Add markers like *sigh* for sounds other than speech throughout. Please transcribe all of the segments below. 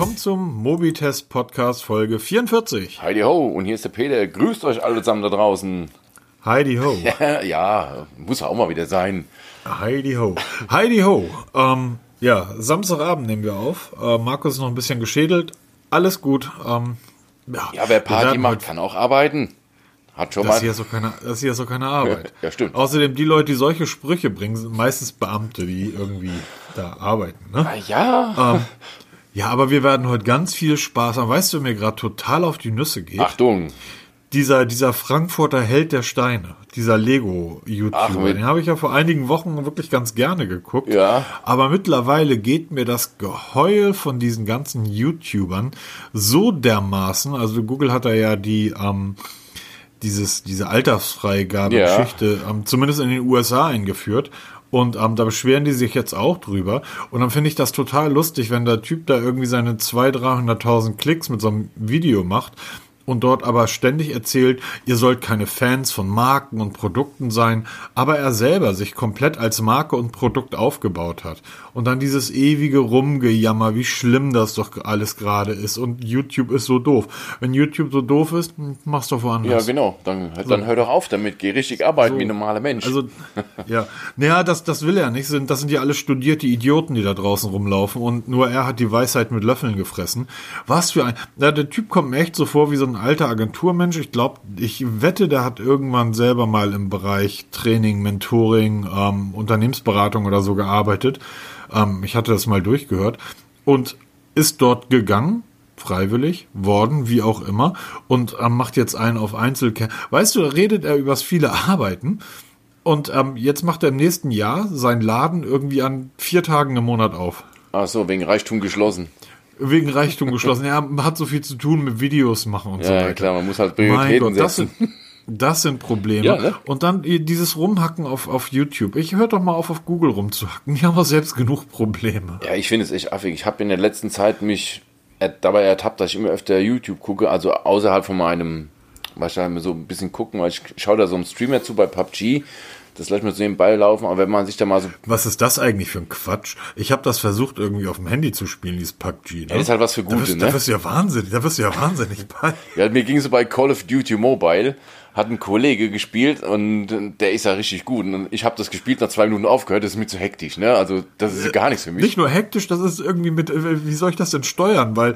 Willkommen zum Mobitest Podcast Folge 44. Heidi ho, und hier ist der Peter. Grüßt euch alle zusammen da draußen. Heidi ho. *laughs* ja, muss auch mal wieder sein. Heidi ho. Heidi ho. Ähm, ja, Samstagabend nehmen wir auf. Äh, Markus ist noch ein bisschen geschädelt. Alles gut. Ähm, ja, ja, wer Party macht, kann auch arbeiten. Hat schon das mal. Hier ist so keine, das hier ist so keine Arbeit. *laughs* Ja, stimmt. Außerdem, die Leute, die solche Sprüche bringen, sind meistens Beamte, die irgendwie da arbeiten. Ne? Ah, ja. Ähm, *laughs* ja, aber wir werden heute ganz viel Spaß haben. Weißt du, mir gerade total auf die Nüsse geht? Achtung. Dieser, dieser Frankfurter Held der Steine, dieser Lego-YouTuber, den habe ich ja vor einigen Wochen wirklich ganz gerne geguckt. Ja. Aber mittlerweile geht mir das Geheul von diesen ganzen YouTubern so dermaßen, also Google hat da ja die, ähm, dieses, diese Altersfreigabe-Geschichte, Ja. ähm, zumindest in den USA eingeführt. Und ähm, da beschweren die sich jetzt auch drüber. Und dann finde ich das total lustig, wenn der Typ da irgendwie seine 200.000, 300.000 Klicks mit so einem Video macht und dort aber ständig erzählt, ihr sollt keine Fans von Marken und Produkten sein, aber er selber sich komplett als Marke und Produkt aufgebaut hat. Und dann dieses ewige Rumgejammer, wie schlimm das doch alles gerade ist und YouTube ist so doof. Wenn YouTube so doof ist, hm, mach's doch Ja, woanders. genau. Dann, dann hör doch auf damit. Geh richtig arbeiten wie ein normaler Mensch. Also, *laughs* ja. Naja, das, das will er nicht. Sind- Das sind ja alle studierte Idioten, die da draußen rumlaufen und nur er hat die Weisheit mit Löffeln gefressen. Was für ein. Ja, der Typ kommt mir echt so vor wie so ein alter Agenturmensch. Ich glaube, ich wette, der hat irgendwann selber mal im Bereich Training, Mentoring, ähm, Unternehmensberatung oder so gearbeitet. Ähm, ich hatte das mal durchgehört und ist dort gegangen freiwillig worden, wie auch immer, und ähm, macht jetzt einen auf Einzelke. Weißt du, da redet er übers viele Arbeiten und ähm, jetzt macht er im nächsten Jahr seinen Laden irgendwie an vier Tagen im Monat auf. Ach so, wegen Reichtum geschlossen. Wegen Reichtum *laughs* geschlossen. Er hat so viel zu tun mit Videos machen und so Ja, weiter. klar, man muss halt Mein Prioritäten Gott, das setzen. sind, *laughs* das sind Probleme. Ja, ne? Und dann dieses Rumhacken auf, auf YouTube. Ich höre doch mal auf, auf Google rumzuhacken. Die haben auch selbst genug Probleme. Ja, ich finde es echt affig. Ich habe in der letzten Zeit mich dabei ertappt, dass ich immer öfter YouTube gucke, also außerhalb von meinem, wahrscheinlich so ein bisschen gucken, weil ich schaue da so einem Streamer zu bei PUBG. Das lässt mir so nebenbei laufen, aber wenn man sich da mal so. Was ist das eigentlich für ein Quatsch? Ich habe das versucht, irgendwie auf dem Handy zu spielen, dieses PUBG. Ne? Ja, das ist halt was für da Gute, wirst, ne? Da wirst du ja wahnsinnig, da wirst du ja wahnsinnig bei. Ja, mir ging so bei Call of Duty Mobile, hat ein Kollege gespielt und der ist ja richtig gut. Und ich habe das gespielt, nach zwei Minuten aufgehört, das ist mir zu hektisch, ne? Also das ist gar nichts für mich. Nicht nur hektisch, das ist irgendwie mit, äh, wie soll ich das denn steuern? Weil, äh,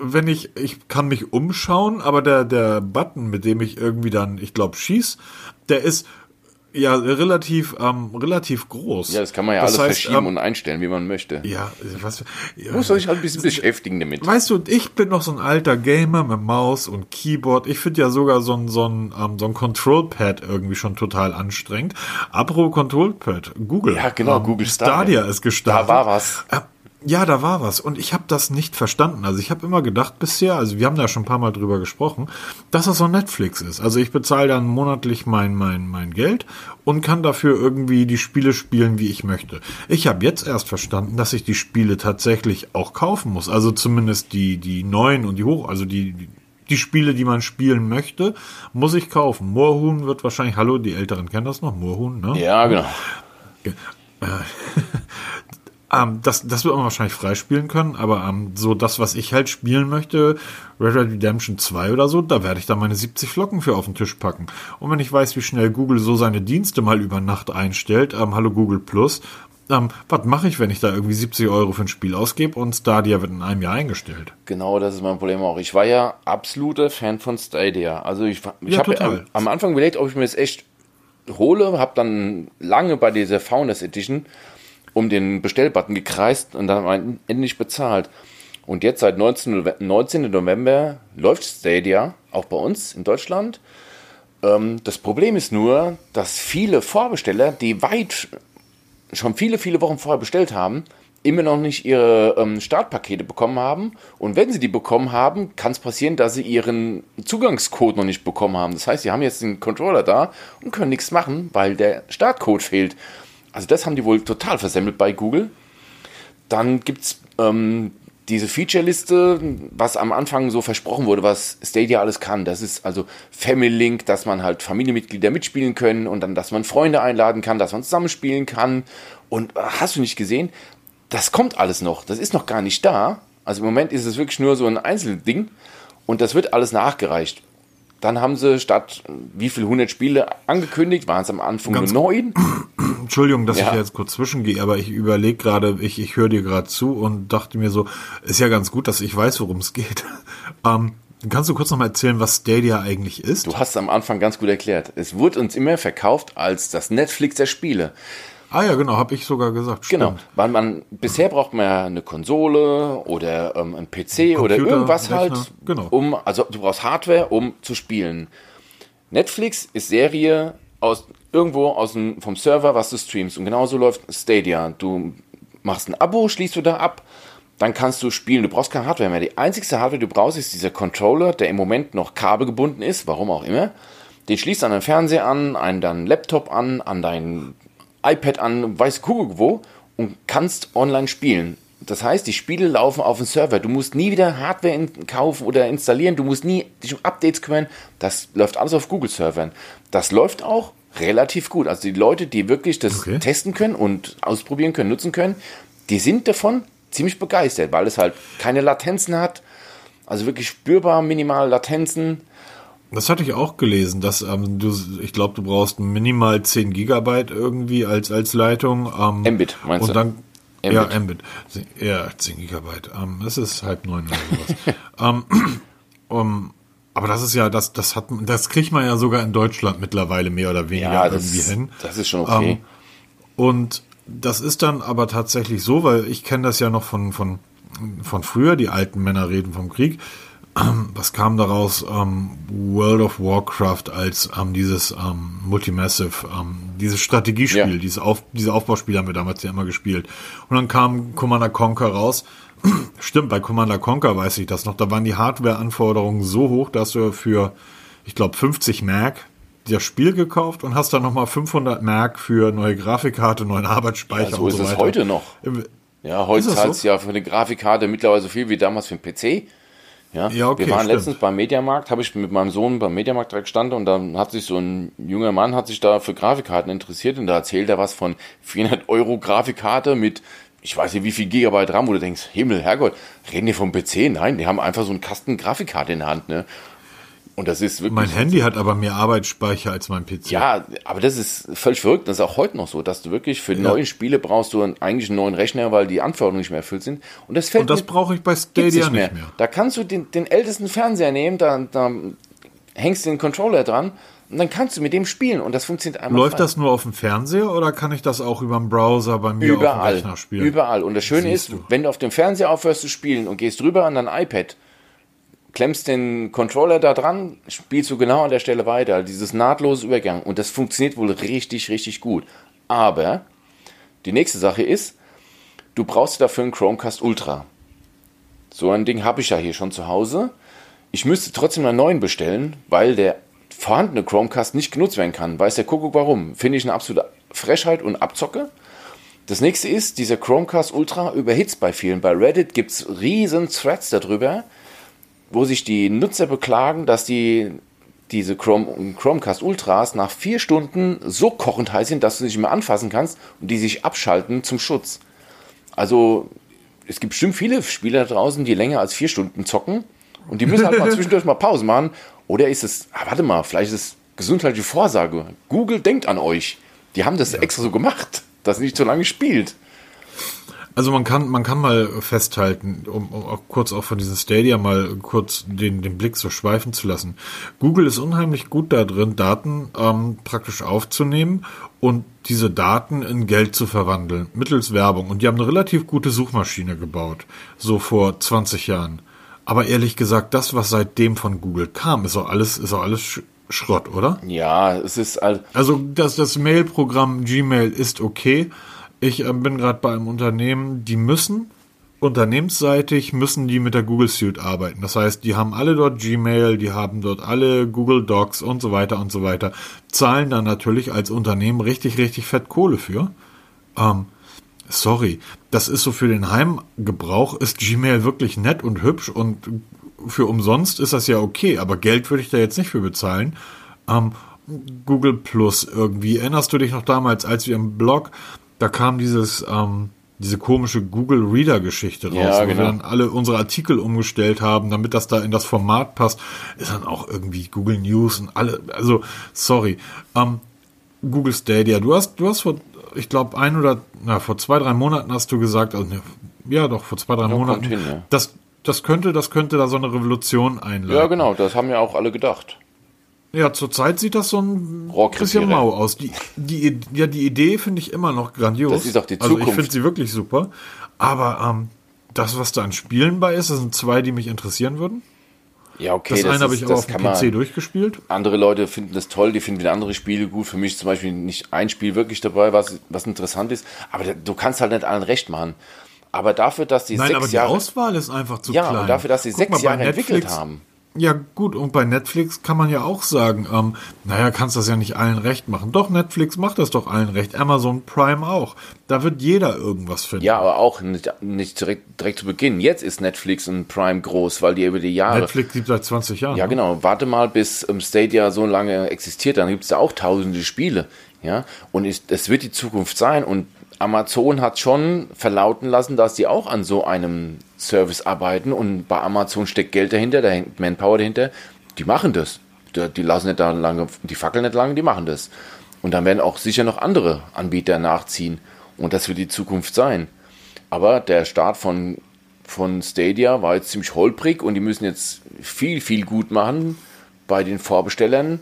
wenn ich, ich kann mich umschauen, aber der, der Button, mit dem ich irgendwie dann, ich glaube, schieß, der ist ja relativ, ähm, relativ groß. Ja, das kann man ja Das alles heißt, verschieben ähm, und einstellen, wie man möchte. Ja, was, ja, Muss sich halt ein bisschen beschäftigen damit. Weißt du, ich bin noch so ein alter Gamer mit Maus und Keyboard. Ich finde ja sogar so ein, so ein, ähm, so ein Control-Pad irgendwie schon total anstrengend. Apropos Control-Pad, Google. Ja, genau, ähm, Google Stadia Stadia. ist gestartet. Da war was. Äh, Ja, da war was. Und ich habe das nicht verstanden. Also ich habe immer gedacht bisher, also wir haben da schon ein paar Mal drüber gesprochen, dass das so Netflix ist. Also ich bezahle dann monatlich mein, mein, mein Geld und kann dafür irgendwie die Spiele spielen, wie ich möchte. Ich habe jetzt erst verstanden, dass ich die Spiele tatsächlich auch kaufen muss. Also zumindest die, die neuen und die hoch, also die, die die Spiele, die man spielen möchte, muss ich kaufen. Moorhuhn wird wahrscheinlich, hallo, die Älteren kennen das noch, Moorhuhn, ne? Ja, genau. *laughs* Ähm, das, das wird man wahrscheinlich freispielen können, aber ähm, so das, was ich halt spielen möchte, Red Dead Redemption 2 oder so, da werde ich dann meine 70 Flocken für auf den Tisch packen. Und wenn ich weiß, wie schnell Google so seine Dienste mal über Nacht einstellt, ähm, hallo Google Plus, ähm, was mache ich, wenn ich da irgendwie 70 Euro für ein Spiel ausgebe und Stadia wird in einem Jahr eingestellt? Genau, das ist mein Problem auch. Ich war ja absoluter Fan von Stadia. Also ich, ich Ja, habe am, am Anfang überlegt, ob ich mir das echt hole, habe dann lange bei dieser Founders Edition um den Bestellbutton gekreist und dann endlich bezahlt. Und jetzt seit 19. Nove- 19. November läuft Stadia, auch bei uns in Deutschland. Ähm, das Problem ist nur, dass viele Vorbesteller, die weit schon viele, viele Wochen vorher bestellt haben, immer noch nicht ihre ähm, Startpakete bekommen haben. Und wenn sie die bekommen haben, kann es passieren, dass sie ihren Zugangscode noch nicht bekommen haben. Das heißt, sie haben jetzt den Controller da und können nichts machen, weil der Startcode fehlt. Also das haben die wohl total versemmelt bei Google. Dann gibt es ähm, diese Feature-Liste, was am Anfang so versprochen wurde, was Stadia alles kann. Das ist also Family Link, dass man halt Familienmitglieder mitspielen können und dann, dass man Freunde einladen kann, dass man zusammenspielen kann. Und äh, hast du nicht gesehen? Das kommt alles noch. Das ist noch gar nicht da. Also im Moment ist es wirklich nur so ein Einzelding und das wird alles nachgereicht. Dann haben sie statt wie viel 100 Spiele angekündigt, waren es am Anfang Ganz- nur neun. *coughs* Entschuldigung, dass Ja. ich jetzt kurz zwischengehe, aber ich überlege gerade, ich, ich höre dir gerade zu und dachte mir so, ist ja ganz gut, dass ich weiß, worum es geht. *laughs* ähm, kannst du kurz noch mal erzählen, was Stadia eigentlich ist? Du hast es am Anfang ganz gut erklärt. Es wurde uns immer verkauft als das Netflix der Spiele. Ah ja, genau, habe ich sogar gesagt. Genau, Stimmt. weil man bisher braucht man ja eine Konsole oder ähm, ein PC oder Computer, irgendwas Rechner, halt, genau. um also du brauchst Hardware, um zu spielen. Netflix ist Serie aus irgendwo aus dem, vom Server, was du streamst und genauso läuft Stadia. Du machst ein Abo, schließt du da ab, dann kannst du spielen. Du brauchst keine Hardware mehr. Die einzigste Hardware, die du brauchst, ist dieser Controller, der im Moment noch kabelgebunden ist, warum auch immer. Den schließt an deinen Fernseher an, an deinen Laptop an, an dein iPad an, weiß Kugel wo und kannst online spielen. Das heißt, die Spiele laufen auf dem Server. Du musst nie wieder Hardware kaufen oder installieren. Du musst nie dich um Updates kümmern. Das läuft alles auf Google-Servern. Das läuft auch relativ gut. Also die Leute, die wirklich das Okay. testen können und ausprobieren können, nutzen können, die sind davon ziemlich begeistert, weil es halt keine Latenzen hat. Also wirklich spürbar minimal Latenzen. Das hatte ich auch gelesen, dass ähm, du, ich glaube, du brauchst minimal 10 Gigabyte irgendwie als, als Leitung. Ähm, Mbit, meinst und du? dann, Mbit. Ja, Mbit. Ja, 10 Gigabyte. Ähm, das ist halb neun oder *laughs* sowas. ähm, *clears throat* aber das ist ja, das, das hat, das kriegt man ja sogar in Deutschland mittlerweile mehr oder weniger Ja, das, irgendwie hin. das ist schon okay. Ähm, Und das ist dann aber tatsächlich so, weil ich kenne das ja noch von, von, von früher, die alten Männer reden vom Krieg. Was kam daraus? Ähm, World of Warcraft als ähm, dieses ähm, Multimassive, ähm, dieses Strategiespiel, Ja. dieses Auf, diese Aufbauspiele haben wir damals ja immer gespielt. Und dann kam Commander Conquer raus. *clears throat* Stimmt, bei Commander Conquer weiß ich das noch. Da waren die Hardware-Anforderungen so hoch, dass du für, ich glaube, 50 Mark das Spiel gekauft und hast dann nochmal 500 Mark für neue Grafikkarte, neuen Arbeitsspeicher Ja, so und ist so es weiter. heute noch. Ja, heute Ist zahlst du ja für eine Grafikkarte mittlerweile so viel wie damals für einen PC. Ja, Ja, okay, wir waren stimmt. letztens beim Mediamarkt, habe ich mit meinem Sohn beim Mediamarkt direkt gestanden und dann hat sich so ein junger Mann hat sich da für Grafikkarten interessiert und da erzählt er was von 400 Euro Grafikkarte mit ich weiß nicht wie viel Gigabyte RAM, wo du denkst, Himmel, Herrgott, reden die vom PC? Nein, die haben einfach so einen Kasten Grafikkarte in der Hand, ne? Und das ist wirklich Mein Handy hat aber mehr Arbeitsspeicher als mein PC. ja, aber das ist völlig verrückt. Das ist auch heute noch so, dass du wirklich für neue Spiele brauchst du einen, eigentlich einen neuen Rechner, weil die Anforderungen nicht mehr erfüllt sind. Und das fällt Und das brauche ich bei Stadia nicht mehr. Da kannst du den, den ältesten Fernseher nehmen, da, da hängst du den Controller dran und dann kannst du mit dem spielen und das funktioniert einmal Läuft das nur auf dem Fernseher oder kann ich das auch über den Browser bei mir auf dem überall. Rechner spielen? Überall. Und das Schöne Siehst ist, du. wenn du auf dem Fernseher aufhörst zu spielen und gehst rüber an dein iPad, klemmst den Controller da dran, spielst du genau an der Stelle weiter. Dieses nahtlose Übergang. Und das funktioniert wohl richtig, richtig gut. Aber die nächste Sache ist, du brauchst dafür einen Chromecast Ultra. So ein Ding habe ich ja hier schon zu Hause. Ich müsste trotzdem einen neuen bestellen, weil der vorhandene Chromecast nicht genutzt werden kann. Weiß der Kuckuck warum? Finde ich eine absolute Frechheit und Abzocke. Das nächste ist, dieser Chromecast Ultra überhitzt bei vielen. Bei Reddit gibt es riesen Threads darüber, wo sich die Nutzer beklagen, dass die diese Chrome, Chromecast Ultras nach vier Stunden so kochend heiß sind, dass du sie nicht mehr anfassen kannst und die sich abschalten zum Schutz. Also es gibt bestimmt viele Spieler draußen, die länger als vier Stunden zocken und die müssen halt mal *laughs* zwischendurch mal Pause machen. Oder ist es, ah, warte mal, vielleicht ist es gesundheitliche Vorsage. Google denkt an euch. Die haben das extra so gemacht, dass ihr nicht so lange spielt. Also man kann, man kann mal festhalten, um, um auch kurz auch von diesem Stadia mal kurz den, den Blick so schweifen zu lassen. Google ist unheimlich gut da drin, Daten ähm, praktisch aufzunehmen und diese Daten in Geld zu verwandeln, mittels Werbung. Und die haben eine relativ gute Suchmaschine gebaut, so vor 20 Jahren. Aber ehrlich gesagt, das, was seitdem von Google kam, ist auch alles, ist auch alles Sch Schrott, oder? Ja, es ist all- Also das, das Mail-Programm Gmail ist okay. Ich äh, bin gerade bei einem Unternehmen, die müssen, unternehmensseitig müssen die mit der Google Suite arbeiten. Das heißt, die haben alle dort Gmail, die haben dort alle Google Docs und so weiter und so weiter. Zahlen dann natürlich als Unternehmen richtig, richtig fett Kohle für. Ähm, sorry, das ist so für den Heimgebrauch, ist Gmail wirklich nett und hübsch und für umsonst ist das ja okay, aber Geld würde ich da jetzt nicht für bezahlen. Ähm, Google Plus irgendwie. Erinnerst du dich noch damals, als wir im Blog, da kam dieses, ähm, diese komische Google Reader Geschichte raus, Ja, wo genau. wir dann alle unsere Artikel umgestellt haben, damit das da in das Format passt, ist dann auch irgendwie Google News und alle, also sorry. Ähm, Google Stadia, du hast, du hast vor, ich glaube, ein oder, na, vor zwei, drei Monaten hast du gesagt, also, ne, ja doch, vor zwei, drei kommt Monaten, hin, ja. das, das könnte, das könnte da so eine Revolution einleiten. Ja, genau, das haben ja auch alle gedacht. Ja, zurzeit sieht das so ein bisschen mau aus. Die, die, ja, die Idee finde ich immer noch grandios. Das ist auch die Also ich Zukunft. finde sie wirklich super. Aber ähm, das, was da an Spielen bei ist, das sind zwei, die mich interessieren würden. Ja, okay, Das, eine habe ich auch auf dem PC durchgespielt. Andere Leute finden das toll, die finden wieder andere Spiele gut. Für mich zum Beispiel nicht ein Spiel wirklich dabei, was, was interessant ist. Aber du kannst halt nicht allen recht machen. Aber dafür, dass die Nein, sechs aber die Jahre, Auswahl ist einfach zu ja, klein. und dafür, dass sie Guck sechs mal, Jahre entwickelt Netflix- haben. Ja, gut, und bei Netflix kann man ja auch sagen, ähm, naja, kannst das ja nicht allen recht machen. Doch, Netflix macht das doch allen recht. Amazon Prime auch. Da wird jeder irgendwas finden. Ja, aber auch nicht, nicht direkt, direkt zu Beginn. Jetzt ist Netflix und Prime groß, weil die über die Jahre. Netflix gibt seit 20 Jahren. Ja, ne? genau. Warte mal, bis ähm, Stadia so lange existiert, dann gibt es da auch tausende Spiele. Ja, und es wird die Zukunft sein. Und Amazon hat schon verlauten lassen, dass die auch an so einem Service arbeiten. Und bei Amazon steckt Geld dahinter, da hängt Manpower dahinter. Die machen das. Die, lassen nicht da lange, die fackeln nicht lange, die machen das. Und dann werden auch sicher noch andere Anbieter nachziehen. Und das wird die Zukunft sein. Aber der Start von, von Stadia war jetzt ziemlich holprig und die müssen jetzt viel, viel gut machen bei den Vorbestellern,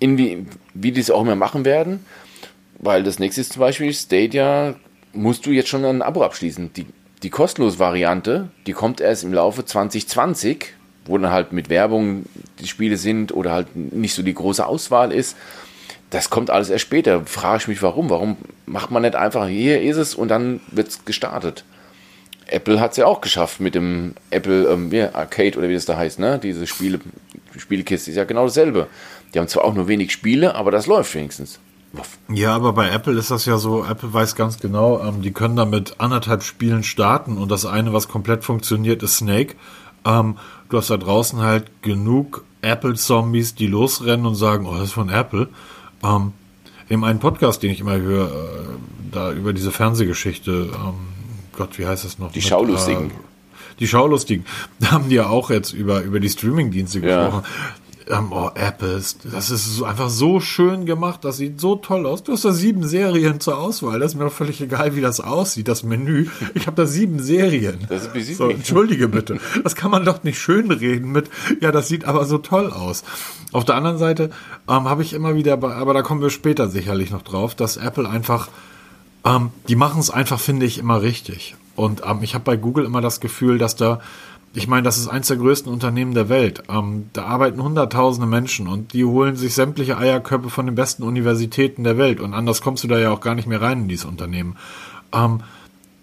wie, wie die es auch immer machen werden. Weil das nächste ist zum Beispiel Stadia, musst du jetzt schon ein Abo abschließen. Die, die kostenlose Variante, die kommt erst im Laufe 2020, wo dann halt mit Werbung die Spiele sind oder halt nicht so die große Auswahl ist. Das kommt alles erst später. Frage ich mich, warum? Warum macht man nicht einfach, hier ist es und dann wird es gestartet? Apple hat es ja auch geschafft mit dem Apple ähm, wie, Arcade oder wie das da heißt, ne? Diese Spiele, Spielekiste ist ja genau dasselbe. Die haben zwar auch nur wenig Spiele, aber das läuft wenigstens. Ja, aber bei Apple ist das ja so, Apple weiß ganz genau, ähm, die können da mit anderthalb Spielen starten und das eine, was komplett funktioniert, ist Snake. Ähm, du hast da draußen halt genug Apple-Zombies, die losrennen und sagen, oh, das ist von Apple. Ähm, in einem Podcast, den ich immer höre, äh, da über diese Fernsehgeschichte, ähm, Gott, wie heißt das noch? Die Schaulustigen. Äh, die Schaulustigen. *laughs* Da haben die ja auch jetzt über, über die Streaming-Dienste Ja. gesprochen. Ähm, oh, Apple, das ist so, einfach so schön gemacht, das sieht so toll aus. Du hast da sieben Serien zur Auswahl. Das ist mir doch völlig egal, wie das aussieht, das Menü. Ich habe da sieben Serien. Das ist besiegt so. Entschuldige bitte. Das kann man doch nicht schön reden mit, ja, das sieht aber so toll aus. Auf der anderen Seite ähm, habe ich immer wieder, bei- aber da kommen wir später sicherlich noch drauf, dass Apple einfach ähm, die machen es einfach, finde ich, immer richtig. Und ähm, ich habe bei Google immer das Gefühl, dass da, ich meine, das ist eins der größten Unternehmen der Welt. Ähm, da arbeiten hunderttausende Menschen und die holen sich sämtliche Eierköpfe von den besten Universitäten der Welt. Und anders kommst du da ja auch gar nicht mehr rein in dieses Unternehmen. Ähm,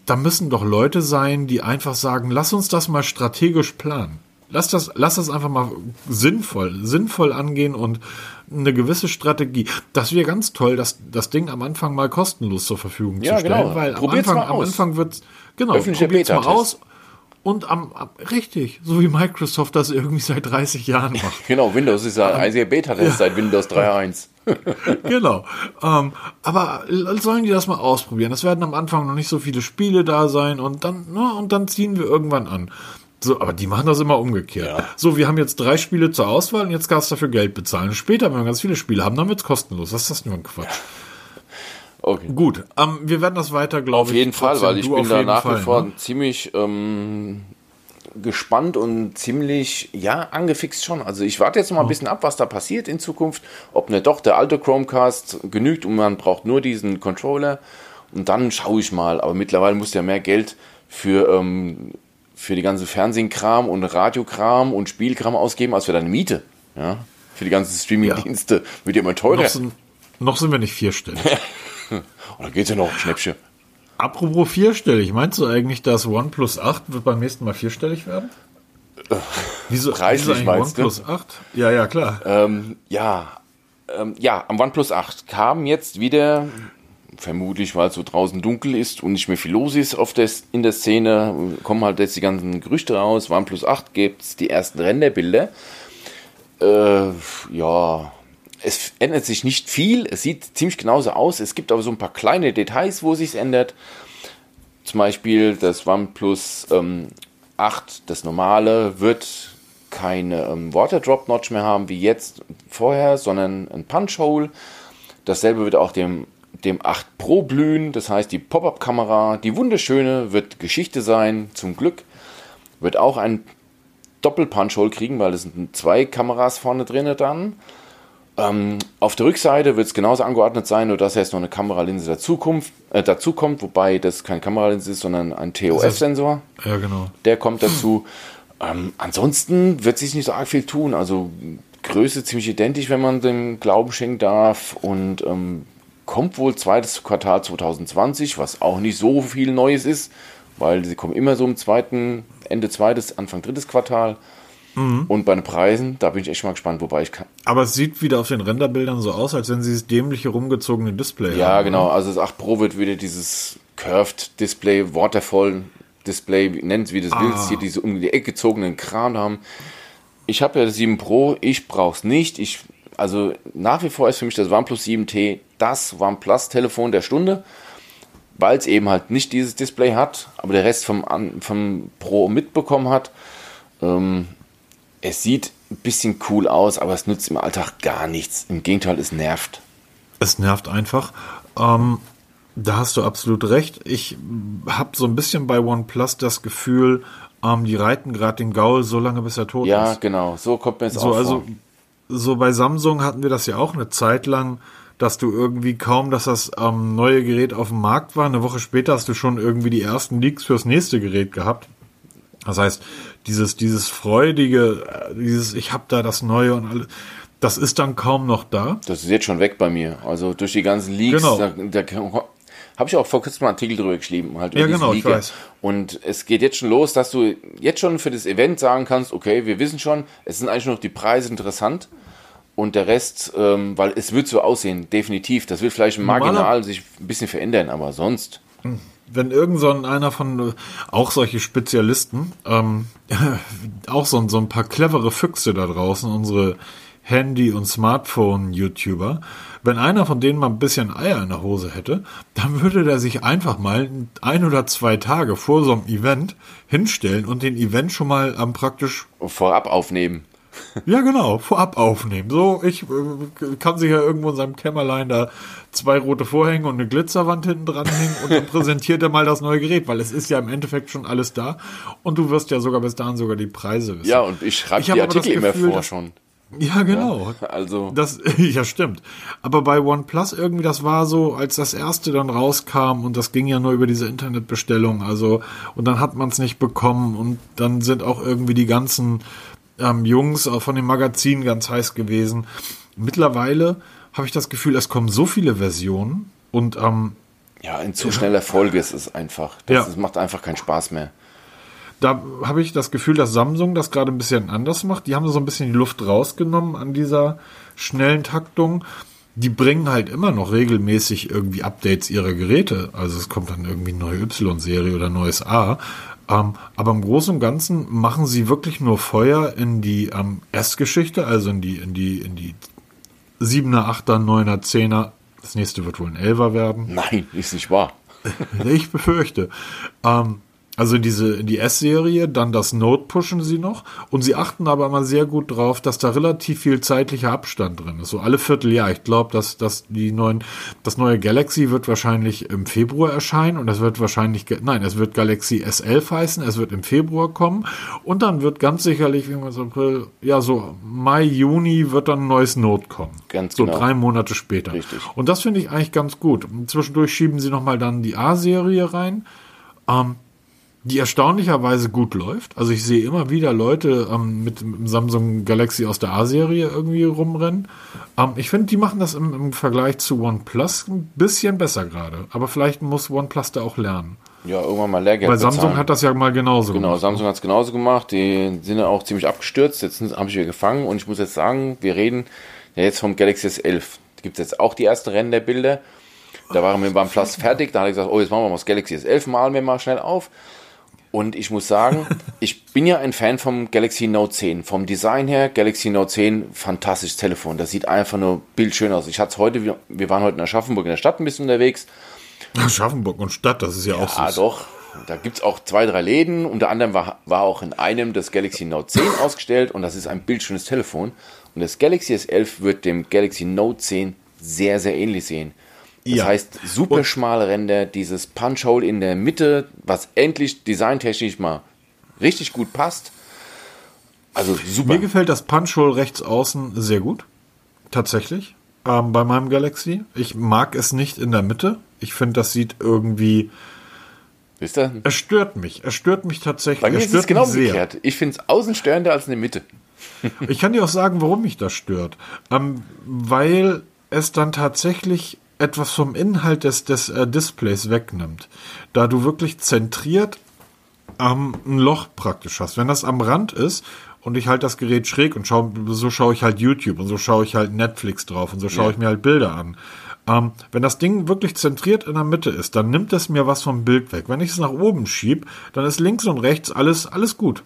da müssen doch Leute sein, die einfach sagen, lass uns das mal strategisch planen. Lass das, lass das einfach mal sinnvoll, sinnvoll angehen und eine gewisse Strategie. Das wäre ganz toll, das, das Ding am Anfang mal kostenlos zur Verfügung Ja, zu stellen, genau. weil am Anfang, am. Anfang wird's, genau, probiert's mal aus. Und am, am, richtig, so wie Microsoft das irgendwie seit 30 Jahren macht. *laughs* Genau, Windows ist ja ein einziger Beta-Test seit Windows *laughs* 3.1. *laughs* genau. Ähm, aber sollen die das mal ausprobieren? Es werden am Anfang noch nicht so viele Spiele da sein und dann, na, und dann ziehen wir irgendwann an. So, aber die machen das immer umgekehrt. Ja. So, wir haben jetzt drei Spiele zur Auswahl und jetzt kannst du dafür Geld bezahlen. Später, wenn wir ganz viele Spiele haben, dann wird's kostenlos. Was ist das nur ein Quatsch? Okay. Gut, ähm, wir werden das weiter, glaube ich. Auf jeden Fall, weil ich bin da nach wie vor ne? ziemlich ähm, gespannt und ziemlich, ja, angefixt schon. Also ich warte jetzt mal ein bisschen ab, was da passiert in Zukunft. Ob nicht doch der alte Chromecast genügt und man braucht nur diesen Controller. Und dann schaue ich mal. Aber mittlerweile muss ja mehr Geld für, ähm, für die ganze Fernsehkram und Radiokram und Spielkram ausgeben, als für deine Miete. Ja? Für die ganzen Streamingdienste wird ja immer teurer. Noch sind, noch sind wir nicht vierstellig. *laughs* Oder geht's ja noch, Schnäppchen. Apropos vierstellig, meinst du eigentlich, dass OnePlus 8 wird beim nächsten Mal vierstellig werden? Wieso, preislich wieso meinst du? OnePlus 8? Ja, ja, klar. Ähm, ja, ähm, ja, am OnePlus 8 kam jetzt wieder, vermutlich weil es so draußen dunkel ist und nicht mehr viel los ist auf der, in der Szene, kommen halt jetzt die ganzen Gerüchte raus. OnePlus 8 gibt die ersten Renderbilder. Äh, ja, es ändert sich nicht viel. Es sieht ziemlich genauso aus. Es gibt aber so ein paar kleine Details, wo sich ändert. zum Beispiel das OnePlus ähm, 8, das normale, wird keine ähm, Water Drop Notch mehr haben wie jetzt vorher, sondern ein Punch Hole. Dasselbe wird auch dem, dem 8 Pro blühen. Das heißt, die Pop-Up-Kamera, die wunderschöne, wird Geschichte sein, zum Glück. Wird auch ein Doppel-Punch-Hole kriegen, weil es sind zwei Kameras vorne drin dann. Ähm, auf der Rückseite wird es genauso angeordnet sein, nur dass jetzt noch eine Kameralinse dazu, äh, dazu kommt, wobei das keine Kameralinse ist, sondern ein TOF-Sensor. Ja, genau. Der kommt dazu. Ähm, ansonsten wird sich nicht so arg viel tun. Also Größe ziemlich identisch, wenn man dem Glauben schenken darf. Und ähm, kommt wohl zweites Quartal 2020, was auch nicht so viel Neues ist, weil sie kommen immer so im zweiten, Ende zweites, Anfang drittes Quartal. Mhm. Und bei den Preisen, da bin ich echt mal gespannt, wobei ich kann. Aber es sieht wieder auf den Renderbildern so aus, als wenn sie das dämliche rumgezogene Display ja, haben. Ja, genau. Also das 8 Pro wird wieder dieses Curved Display, Waterfall Display, nennt es wie du es ah. willst, hier diese um die Ecke gezogenen Kran haben. Ich habe ja das 7 Pro, ich brauche es nicht. Ich, also nach wie vor ist für mich das OnePlus 7T das OnePlus-Telefon der Stunde, weil es eben halt nicht dieses Display hat, aber der Rest vom, vom Pro mitbekommen hat. Ähm, es sieht ein bisschen cool aus, aber es nützt im Alltag gar nichts. Im Gegenteil, es nervt. Es nervt einfach. Ähm, da hast du absolut recht. Ich habe so ein bisschen bei OnePlus das Gefühl, ähm, die reiten gerade den Gaul so lange, bis er tot ja, ist. Ja, genau. So kommt mir es so, auch also, vor. So bei Samsung hatten wir das ja auch eine Zeit lang, dass du irgendwie kaum, dass das ähm, neue Gerät auf dem Markt war. Eine Woche später hast du schon irgendwie die ersten Leaks fürs nächste Gerät gehabt. Das heißt, dieses, dieses freudige, äh, dieses, ich habe da das Neue und alles das ist dann kaum noch da. Das ist jetzt schon weg bei mir. Also durch die ganzen Leaks, genau. da, da habe ich auch vor kurzem einen Artikel drüber geschrieben. Halt ja, genau, ich weiß. Und es geht jetzt schon los, dass du jetzt schon für das Event sagen kannst, okay, wir wissen schon, es sind eigentlich nur noch die Preise interessant und der Rest, ähm, weil es wird so aussehen, definitiv. Das wird vielleicht marginal sich ein bisschen verändern, aber sonst. Wenn irgend so einer von, auch solche Spezialisten, ähm, *laughs* auch so, so ein paar clevere Füchse da draußen, unsere Handy- und Smartphone-YouTuber, wenn einer von denen mal ein bisschen Eier in der Hose hätte, dann würde der sich einfach mal ein oder zwei Tage vor so einem Event hinstellen und den Event schon mal am praktisch vorab aufnehmen. Ja, genau, vorab aufnehmen. So, ich äh, kann sich ja irgendwo in seinem Kämmerlein da zwei rote Vorhänge und eine Glitzerwand hinten dranhängen und dann *laughs* präsentiert er mal das neue Gerät, weil es ist ja im Endeffekt schon alles da und du wirst ja sogar bis dahin sogar die Preise wissen. Ja, und ich schreibe die Artikel immer vor schon. Ja, genau. Ja, also. Das, *laughs* ja, stimmt. Aber bei OnePlus irgendwie, das war so, als das erste dann rauskam und das ging ja nur über diese Internetbestellung, also, und dann hat man es nicht bekommen und dann sind auch irgendwie die ganzen ähm, Jungs von dem Magazin ganz heiß gewesen. Mittlerweile habe ich das Gefühl, es kommen so viele Versionen und ähm, ja, in zu schneller Folge ist es einfach. Das, ja. das macht einfach keinen Spaß mehr da habe ich das Gefühl, dass Samsung das gerade ein bisschen anders macht. Die haben so ein bisschen die Luft rausgenommen an dieser schnellen Taktung. Die bringen halt immer noch regelmäßig irgendwie Updates ihrer Geräte. Also es kommt dann irgendwie eine neue Y-Serie oder neues A. Ähm, aber im Großen und Ganzen machen sie wirklich nur Feuer in die ähm, S-Geschichte, also in die, in die, in die 7er, 8er, 9er, 10er. Das nächste wird wohl ein 11er werden. Nein, ist nicht wahr. *laughs* ich befürchte. Ähm, also diese, die S-Serie, dann das Note pushen sie noch und sie achten aber immer sehr gut drauf, dass da relativ viel zeitlicher Abstand drin ist. So alle Vierteljahr. Ich glaube, dass, dass die neuen, das neue Galaxy wird wahrscheinlich im Februar erscheinen und es wird wahrscheinlich, nein, es wird Galaxy S11 heißen, es wird im Februar kommen und dann wird ganz sicherlich, wie man so April, ja, so Mai, Juni wird dann ein neues Note kommen. Ganz so genau. drei Monate später. Richtig. Und das finde ich eigentlich ganz gut. Zwischendurch schieben sie nochmal dann die A-Serie rein. Ähm, die erstaunlicherweise gut läuft. Also ich sehe immer wieder Leute ähm, mit dem Samsung Galaxy aus der A-Serie irgendwie rumrennen. Ähm, ich finde, die machen das im, im, Vergleich zu OnePlus ein bisschen besser gerade. Aber vielleicht muss OnePlus da auch lernen. Ja, irgendwann mal Lehrgeld Weil Samsung bezahlen. hat das ja mal genauso genau, gemacht. Genau, Samsung hat es genauso gemacht. Die sind ja auch ziemlich abgestürzt. Jetzt habe ich wieder gefangen und ich muss jetzt sagen, wir reden ja jetzt vom Galaxy S11. Da gibt es jetzt auch die ersten Rennen der Bilder. Da waren wir beim Plus fertig. Da habe ich gesagt, oh, jetzt machen wir mal das Galaxy S11, malen wir mal schnell auf. Und ich muss sagen, *laughs* ich bin ja ein Fan vom Galaxy Note 10. Vom Design her, Galaxy Note 10, fantastisches Telefon. Das sieht einfach nur bildschön aus. Ich hatte es heute, wir waren heute in Aschaffenburg in der Stadt ein bisschen unterwegs. Schaffenburg und Stadt, das ist ja, auch Ah, süß. doch. Da gibt's auch zwei, drei Läden. Unter anderem war, war auch in einem das Galaxy Note 10 *laughs* ausgestellt und das ist ein bildschönes Telefon. Und das Galaxy S11 wird dem Galaxy Note 10 sehr, sehr ähnlich sehen. Das Ja. heißt, super schmale Ränder, dieses Punch-Hole in der Mitte, was endlich designtechnisch mal richtig gut passt. Also super. Mir gefällt das Punch-Hole rechts außen sehr gut. Tatsächlich. Ähm, bei meinem Galaxy. Ich mag es nicht in der Mitte. Ich finde, das sieht irgendwie. Wisst ihr? Es stört mich. Es stört mich tatsächlich. Bei mir es ist es genau umgekehrt. Ich finde es außen störender als in der Mitte. Ich kann dir auch sagen, warum mich das stört. Ähm, weil es dann tatsächlich etwas vom Inhalt des, des äh, Displays wegnimmt. Da du wirklich zentriert ähm, ein Loch praktisch hast. Wenn das am Rand ist und ich halt das Gerät schräg und schau, so schaue ich halt YouTube und so schaue ich halt Netflix drauf und so schaue Ja. ich mir halt Bilder an. Ähm, wenn das Ding wirklich zentriert in der Mitte ist, dann nimmt es mir was vom Bild weg. Wenn ich es nach oben schieb, dann ist links und rechts alles, alles gut.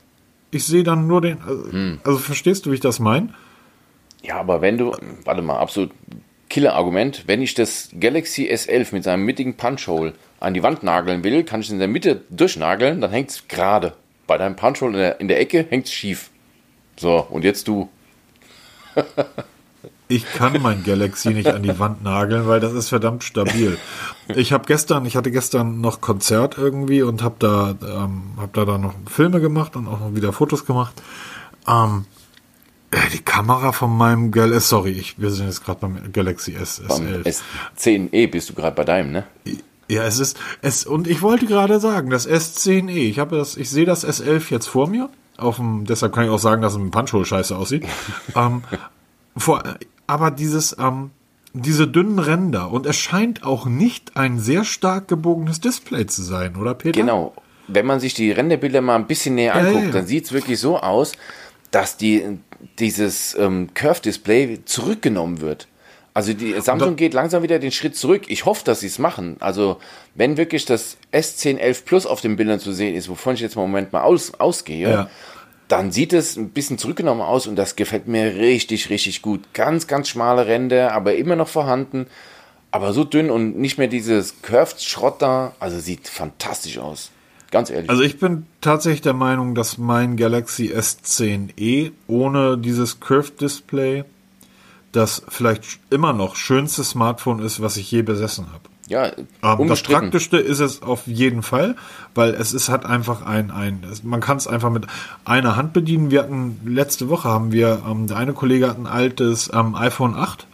Ich sehe dann nur den, also, Hm. also verstehst du, wie ich das meine? Ja, aber wenn du, warte mal, absolut Killer-Argument, wenn ich das Galaxy S11 mit seinem mittigen Punch-Hole an die Wand nageln will, kann ich es in der Mitte durchnageln, dann hängt es gerade. Bei deinem Punch-Hole in der, in der Ecke hängt es schief. So, und jetzt du. *laughs* Ich kann mein Galaxy nicht an die Wand nageln, weil das ist verdammt stabil. Ich habe gestern, ich hatte gestern noch Konzert irgendwie und habe da, ähm, hab da dann noch Filme gemacht und auch noch wieder Fotos gemacht. Ähm, äh, die Kamera von meinem Galaxy, sorry, ich, wir sind jetzt gerade beim Galaxy S, Beim S11. S10e bist du gerade bei deinem, ne? Ja, es ist es und ich wollte gerade sagen, das S10e. Ich habe das, ich sehe das S11 jetzt vor mir. Auf dem, deshalb kann ich auch sagen, dass es mit Punchhole scheiße aussieht. *laughs* ähm, vor, aber dieses, ähm, diese dünnen Ränder und es scheint auch nicht ein sehr stark gebogenes Display zu sein, oder Peter? Genau. Wenn man sich die Renderbilder mal ein bisschen näher Ja, anguckt, ja, ja. dann sieht es wirklich so aus, dass die, dieses ähm, Curve-Display zurückgenommen wird. Also die Samsung geht langsam wieder den Schritt zurück. Ich hoffe, dass sie es machen. Also wenn wirklich das S1011 Plus auf den Bildern zu sehen ist, wovon ich jetzt im Moment mal aus, ausgehe, Ja. dann sieht es ein bisschen zurückgenommen aus und das gefällt mir richtig, richtig gut. Ganz, ganz schmale Ränder, aber immer noch vorhanden. Aber so dünn und nicht mehr dieses Curved-Schrott da. Also sieht fantastisch aus. Ganz ehrlich. Also ich bin tatsächlich der Meinung, dass mein Galaxy S10e ohne dieses Curved Display das vielleicht immer noch schönste Smartphone ist, was ich je besessen habe. ja, Ähm, das. Praktischste ist es auf jeden Fall, weil es ist hat einfach ein, ein man kann es einfach mit einer Hand bedienen. Wir hatten letzte Woche haben wir, ähm, der eine Kollege hat ein altes ähm, iPhone 8.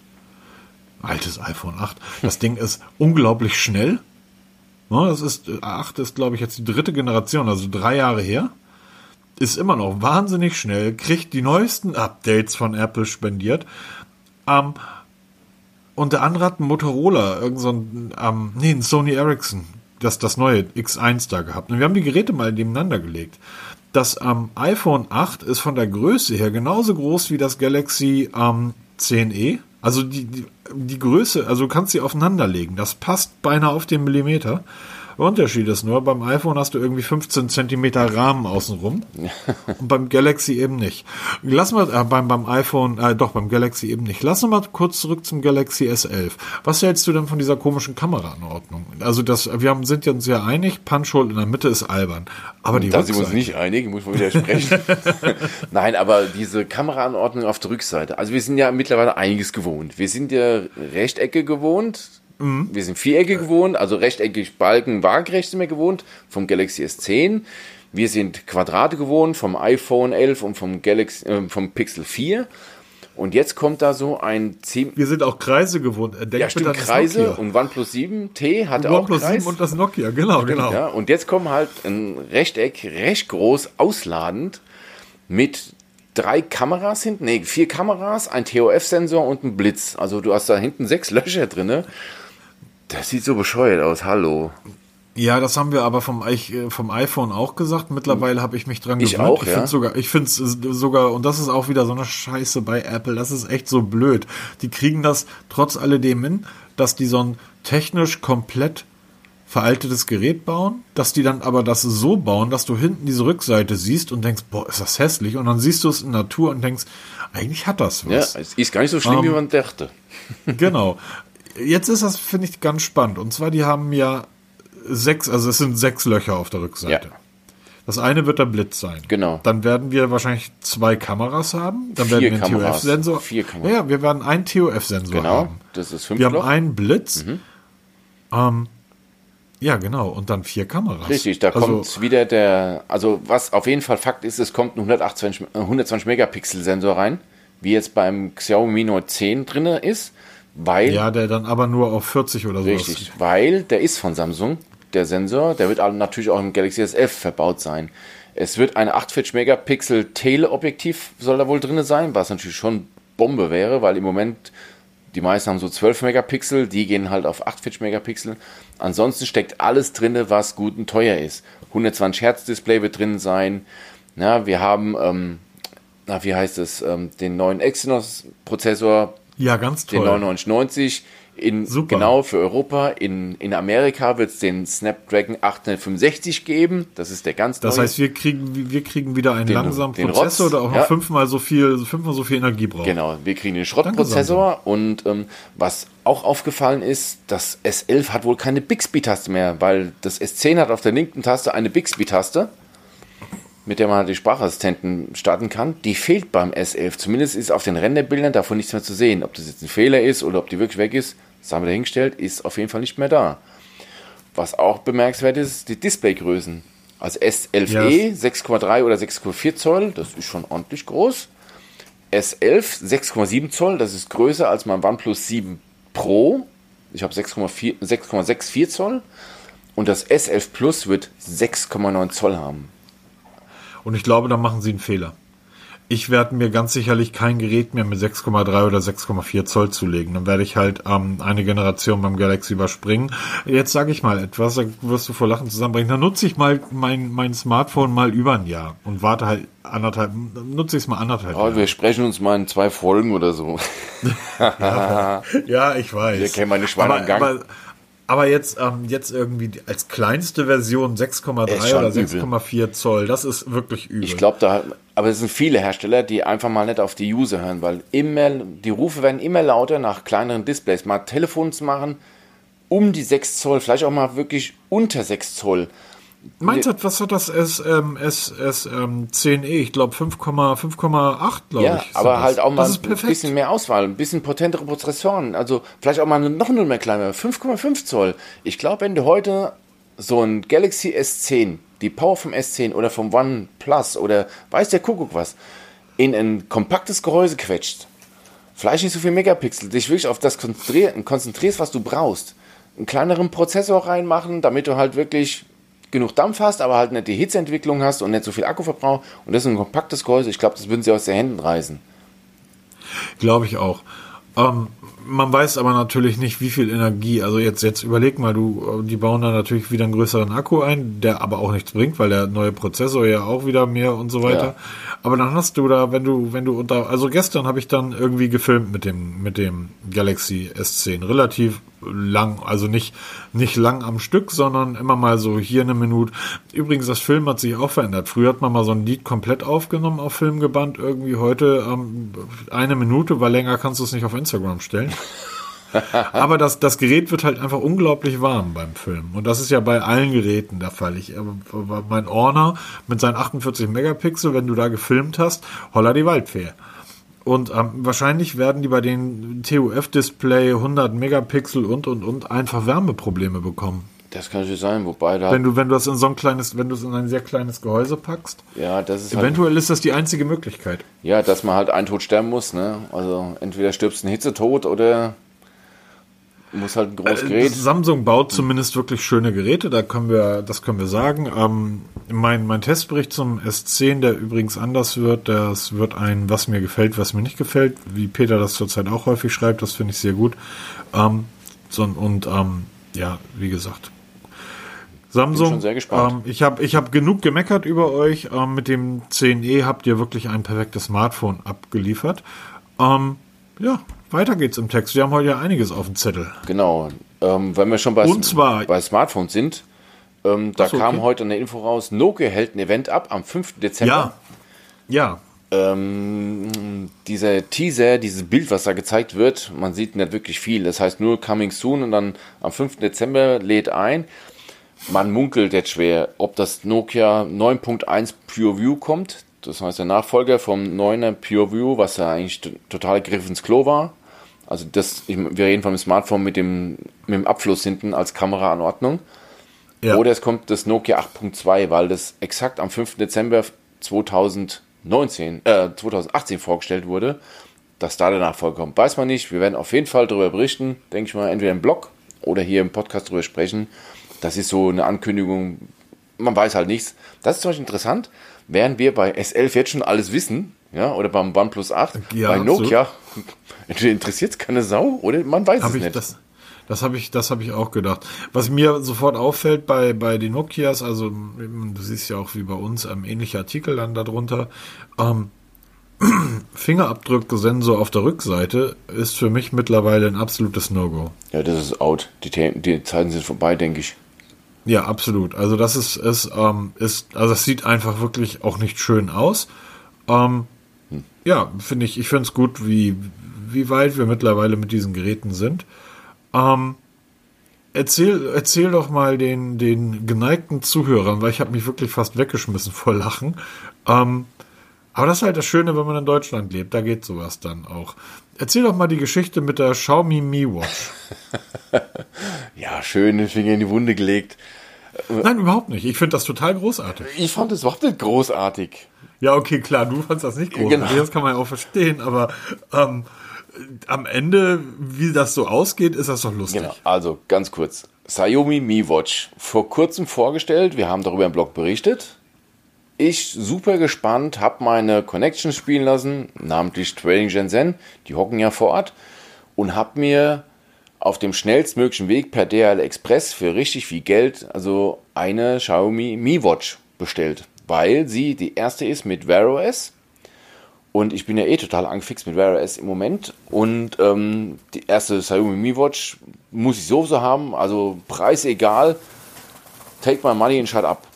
Altes iPhone 8. Das Ding ist unglaublich schnell. Ne, das ist, äh, 8 ist, glaube ich, jetzt die dritte Generation, also drei Jahre her. Ist immer noch wahnsinnig schnell, kriegt die neuesten Updates von Apple spendiert. Ähm, und der andere hat einen Motorola, irgend so ein, ähm, nee, ein Sony Ericsson, das, das neue X1 da gehabt. Und wir haben die Geräte mal nebeneinander gelegt. Das ähm, iPhone 8 ist von der Größe her genauso groß wie das Galaxy ähm, 10e. Also die, die, die Größe, also du kannst sie aufeinander legen. Das passt beinahe auf den Millimeter. Der Unterschied ist nur, beim iPhone hast du irgendwie 15 Zentimeter Rahmen außenrum *laughs* und beim Galaxy eben nicht. Lass mal äh, beim, beim iPhone, äh, doch beim Galaxy eben nicht. Lass uns mal kurz zurück zum Galaxy S11. Was hältst du denn von dieser komischen Kameraanordnung? Also das, wir haben, sind uns ja einig, Punchhole in der Mitte ist albern. Aber die da sind wir uns Rückseite- nicht einig, muss man widersprechen. *laughs* Nein, aber diese Kameraanordnung auf der Rückseite. Also wir sind ja mittlerweile einiges gewohnt. Wir sind ja Rechtecke gewohnt. Mhm. Wir sind Vierecke gewohnt, also rechteckig Balken, waagerecht sind wir gewohnt vom Galaxy S10. Wir sind Quadrate gewohnt vom iPhone 11 und vom Galaxy, äh, vom Pixel 4. Und jetzt kommt da so ein ziemlich Wir sind auch Kreise gewohnt. Denk ja, stimmt, Kreise und OnePlus 7 T hatte auch OnePlus Kreis. 7 und das Nokia, genau, genau. Ja, und jetzt kommen halt ein Rechteck, recht groß, ausladend, mit drei Kameras hinten, nee, vier Kameras, ein TOF-Sensor und ein Blitz. Also du hast da hinten sechs Löcher drinne. Das sieht so bescheuert aus, hallo. Ja, das haben wir aber vom, ich, äh, vom iPhone auch gesagt. Mittlerweile habe ich mich dran Ich gewöhnt. auch, ich ja. sogar, ich finde es sogar, und das ist auch wieder so eine Scheiße bei Apple, das ist echt so blöd. Die kriegen das trotz alledem hin, dass die so ein technisch komplett veraltetes Gerät bauen, dass die dann aber das so bauen, dass du hinten diese Rückseite siehst und denkst, boah, ist das hässlich. Und dann siehst du es in Natur und denkst, eigentlich hat das Ja, was. es ist gar nicht so schlimm, Ähm, wie man dachte. *laughs* Genau. jetzt ist das, finde ich, ganz spannend. Und zwar, die haben ja sechs, also es sind sechs Löcher auf der Rückseite. Ja. Das eine wird der Blitz sein. Genau. Dann werden wir wahrscheinlich zwei Kameras haben. Dann Vier werden wir einen. TOF-Sensor. Vier Kameras. Ja, ja, wir werden einen TOF-Sensor Genau, haben. das ist fünf Wir haben Loch. einen Blitz. Ähm, ja, genau. Und dann vier Kameras. Richtig, da also, kommt wieder der, also was auf jeden Fall Fakt ist, es kommt ein 128, äh, 120 Megapixel Sensor rein, wie jetzt beim Xiaomi Note 10 drin ist, weil, Ja, der dann aber nur auf 40 oder so richtig, weil der ist von Samsung, der Sensor, der wird natürlich auch im Galaxy S11 verbaut sein. Es wird ein 48 Megapixel Teleobjektiv soll da wohl drin sein, was natürlich schon Bombe wäre, weil im Moment die meisten haben so 12 Megapixel, die gehen halt auf 48 Megapixel. Ansonsten steckt alles drin, was gut und teuer ist. 120 Hertz Display wird drin sein. Ja, wir haben, ähm, na, wie heißt es, ähm, den neuen Exynos Prozessor, Ja, ganz den toll. 9990 in Super. genau für Europa. In, in Amerika wird es den Snapdragon 865 geben. Das ist der ganz Das neue. heißt, wir kriegen, wir kriegen wieder einen Den- langsamen den Prozessor, der auch noch ja. fünfmal so viel, fünfmal so viel Energie braucht. Genau, wir kriegen den Schrottprozessor und ähm, was auch aufgefallen ist, das S11 hat wohl keine Bixby-Taste mehr, weil das S10 hat auf der linken Taste eine Bixby-Taste, mit der man die Sprachassistenten starten kann. Die fehlt beim S11. Zumindest ist auf den Renderbildern davon nichts mehr zu sehen. Ob das jetzt ein Fehler ist oder ob die wirklich weg ist, das haben wir dahingestellt, ist auf jeden Fall nicht mehr da. Was auch bemerkenswert ist, die Displaygrößen. Also S11e 6,3 oder 6,4 Zoll, das ist schon ordentlich groß. S11 6,7 Zoll, das ist größer als mein OnePlus 7 Pro. Ich habe 6,4 6,64 Zoll. Und das S11 Plus wird 6,9 Zoll haben. Und ich glaube, da machen sie einen Fehler. Ich werde mir ganz sicherlich kein Gerät mehr mit 6,3 oder 6,4 Zoll zulegen. Dann werde ich halt ähm, eine Generation beim Galaxy überspringen. Jetzt sage ich mal etwas, da wirst du vor Lachen zusammenbringen. Dann nutze ich mal mein, mein Smartphone mal über ein Jahr und warte halt anderthalb, nutze ich es mal anderthalb Oh, Jahre. wir sprechen uns mal in zwei Folgen oder so. *laughs* Ja, ich weiß. Wir kennen meine Schweine aber. Aber, aber jetzt, ähm, jetzt irgendwie als kleinste Version 6,3 Ist schon oder übel. 6,4 Zoll, das ist wirklich übel. Ich glaube, da, aber es sind viele Hersteller, die einfach mal nicht auf die User hören, weil immer, die Rufe werden immer lauter nach kleineren Displays. Mal Telefon zu machen, um die 6 Zoll, vielleicht auch mal wirklich unter 6 Zoll. Meins hat, was hat das S, ähm, S, S, ähm, 10e? Ich glaube 5,5,8, glaube Ja, ich. aber das. halt auch mal ein bisschen mehr Auswahl, ein bisschen potentere Prozessoren. Also vielleicht auch mal noch nur mehr kleiner, 5,5 Zoll. Ich glaube, wenn du heute so ein Galaxy S10, die Power vom S10 oder vom OnePlus oder weiß der Kuckuck was, in ein kompaktes Gehäuse quetscht, vielleicht nicht so viel Megapixel, dich wirklich auf das konzentrier- konzentrierst, was du brauchst, einen kleineren Prozessor reinmachen, damit du halt wirklich genug Dampf hast, aber halt nicht die Hitzeentwicklung hast und nicht so viel Akkuverbrauch und das ist ein kompaktes Gehäuse. Ich glaube, das würden sie aus den Händen reißen. Glaube ich auch. Ähm, man weiß aber natürlich nicht, wie viel Energie. Also jetzt, jetzt überleg mal, du, die bauen da natürlich wieder einen größeren Akku ein, der aber auch nichts bringt, weil der neue Prozessor ja auch wieder mehr und so weiter. Ja. Aber dann hast du da, wenn du, wenn du unter, also gestern habe ich dann irgendwie gefilmt mit dem, mit dem Galaxy S10. Relativ lang, also nicht, nicht lang am Stück, sondern immer mal so hier eine Minute. Übrigens, das Film hat sich auch verändert. Früher hat man mal so ein Lied komplett aufgenommen auf Film gebannt, irgendwie heute ähm, eine Minute, weil länger kannst du es nicht auf Instagram stellen. *laughs* Aber das, das Gerät wird halt einfach unglaublich warm beim Film. Und das ist ja bei allen Geräten der Fall. Ich, aber mein Orner mit seinen 48 Megapixel, wenn du da gefilmt hast, holla die Waldfee. Und ähm, wahrscheinlich werden die bei den TUF-Display 100 Megapixel und und und einfach Wärmeprobleme bekommen. Das kann natürlich sein, wobei da. Wenn du, wenn du das in so ein kleines, wenn du es in ein sehr kleines Gehäuse packst, ja, das ist halt, eventuell ist das die einzige Möglichkeit. ja, dass man halt einen Tod sterben muss, ne? Also entweder stirbst du einen Hitzetod oder muss halt ein großes Äh, Gerät. Samsung baut zumindest wirklich schöne Geräte, da können wir, das können wir sagen. Ähm, mein, mein Testbericht zum S10, der übrigens anders wird, das wird ein, was mir gefällt, was mir nicht gefällt, wie Peter das zurzeit auch häufig schreibt, das finde ich sehr gut. Ähm, so, und ähm, ja, wie gesagt. Samsung, schon sehr gespannt. Ähm, ich habe ich hab genug gemeckert über euch. Ähm, mit dem 10e habt ihr wirklich ein perfektes Smartphone abgeliefert. Ähm, ja, weiter geht's im Text. Wir haben heute ja einiges auf dem Zettel. Genau. Ähm, wenn wir schon bei, Und zwar- bei Smartphones sind, ähm, da so, kam okay. heute eine Info raus, Nokia hält ein Event ab am 5. Dezember. Ja. Ja. ähm, dieser Teaser, dieses Bild, was da gezeigt wird, man sieht nicht wirklich viel. Das heißt nur Coming Soon und dann am 5. Dezember lädt ein. Man munkelt jetzt schwer, ob das Nokia 9.1 Pure View kommt. Das heißt der Nachfolger vom 9er Pure View, was ja eigentlich total Griff ins Klo war. Also das, wir reden vom Smartphone mit dem, mit dem Abfluss hinten als Kameraanordnung. Ja. Oder es kommt das Nokia 8.2, weil das exakt am 5. Dezember 2000 19, äh, 2018 vorgestellt wurde, dass da der Nachfolger kommt. Weiß man nicht. Wir werden auf jeden Fall darüber berichten, denke ich mal, entweder im Blog oder hier im Podcast darüber sprechen. Das ist so eine Ankündigung. Man weiß halt nichts. Das ist zum Beispiel interessant. Während wir bei S11 jetzt schon alles wissen, ja, oder beim OnePlus 8, ja, bei Nokia, so. Interessiert es keine Sau, oder man weiß Hab es nicht. Das, das habe ich, das habe ich auch gedacht. Was mir sofort auffällt bei, bei den Nokias, also du siehst ja auch wie bei uns ähm, ähnliche Artikel dann darunter, ähm, *clears throat* Fingerabdrucksensor auf der Rückseite ist für mich mittlerweile ein absolutes No-Go. Ja, das ist out. Die, die Zeiten sind vorbei, denke ich. Ja, absolut. Also das ist, ist, ähm, ist, also es sieht einfach wirklich auch nicht schön aus. Ähm, hm. Ja, finde ich, ich finde es gut, wie, wie weit wir mittlerweile mit diesen Geräten sind. Ähm, erzähl, erzähl doch mal den, den geneigten Zuhörern, weil ich habe mich wirklich fast weggeschmissen vor Lachen. Ähm, aber das ist halt das Schöne, wenn man in Deutschland lebt. Da geht sowas dann auch. Erzähl doch mal die Geschichte mit der Xiaomi Mi Watch. *laughs* ja, schön den Finger in die Wunde gelegt. Nein, überhaupt nicht. Ich finde das total großartig. Ich fand es überhaupt nicht großartig. Ja, okay, klar, du fandest das nicht großartig. Genau. Das kann man ja auch verstehen, aber ähm, am Ende, wie das so ausgeht, ist das doch lustig. Genau, also ganz kurz. Xiaomi Mi Watch, vor kurzem vorgestellt, wir haben darüber im Blog berichtet. Ich super gespannt, habe meine Connections spielen lassen, namentlich Trading Shenzhen, die hocken ja vor Ort, und habe mir auf dem schnellstmöglichen Weg per DHL Express für richtig viel Geld, also eine Xiaomi Mi Watch bestellt, weil sie die erste ist mit Wear OS und ich bin ja eh total angefixt mit Wear OS im Moment. Und ähm, die erste Xiaomi Mi Watch muss ich sowieso haben. Also Preis egal. Take my money and shut up.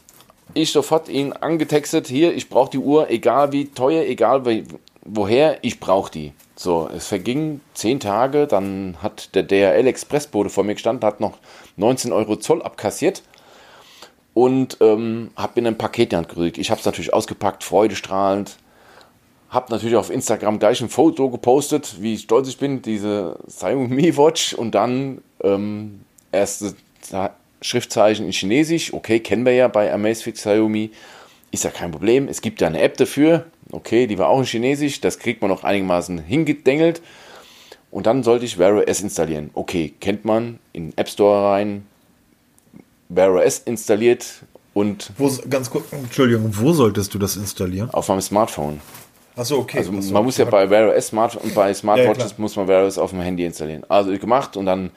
Ich sofort ihn angetextet, hier, ich brauche die Uhr, egal wie teuer, egal wie, woher, ich brauche die. So, es vergingen zehn Tage, dann hat der DHL Expressbote vor mir gestanden, hat noch 19 Euro Zoll abkassiert und ähm, habe mir ein Paket in die Hand gekriegt. Ich habe es natürlich ausgepackt, freudestrahlend hab natürlich auf Instagram gleich ein Foto gepostet, wie stolz ich bin, diese Xiaomi *laughs* Watch und dann ähm, erste Schriftzeichen in Chinesisch. Okay, kennen wir ja bei Amazfit Xiaomi. Ist ja kein Problem. Es gibt ja eine App dafür. Okay, die war auch in Chinesisch. Das kriegt man noch einigermaßen hingedengelt. Und dann sollte ich Wear OS installieren. Okay, kennt man. In den App Store rein. Wear OS installiert und. Wo, ganz kurz, Entschuldigung, wo solltest du das installieren? Auf meinem Smartphone. Achso, okay. Also man muss ja bei Wear OS Smart und bei Smartwatches ja, muss man Wear OS auf dem Handy installieren. Also gemacht und dann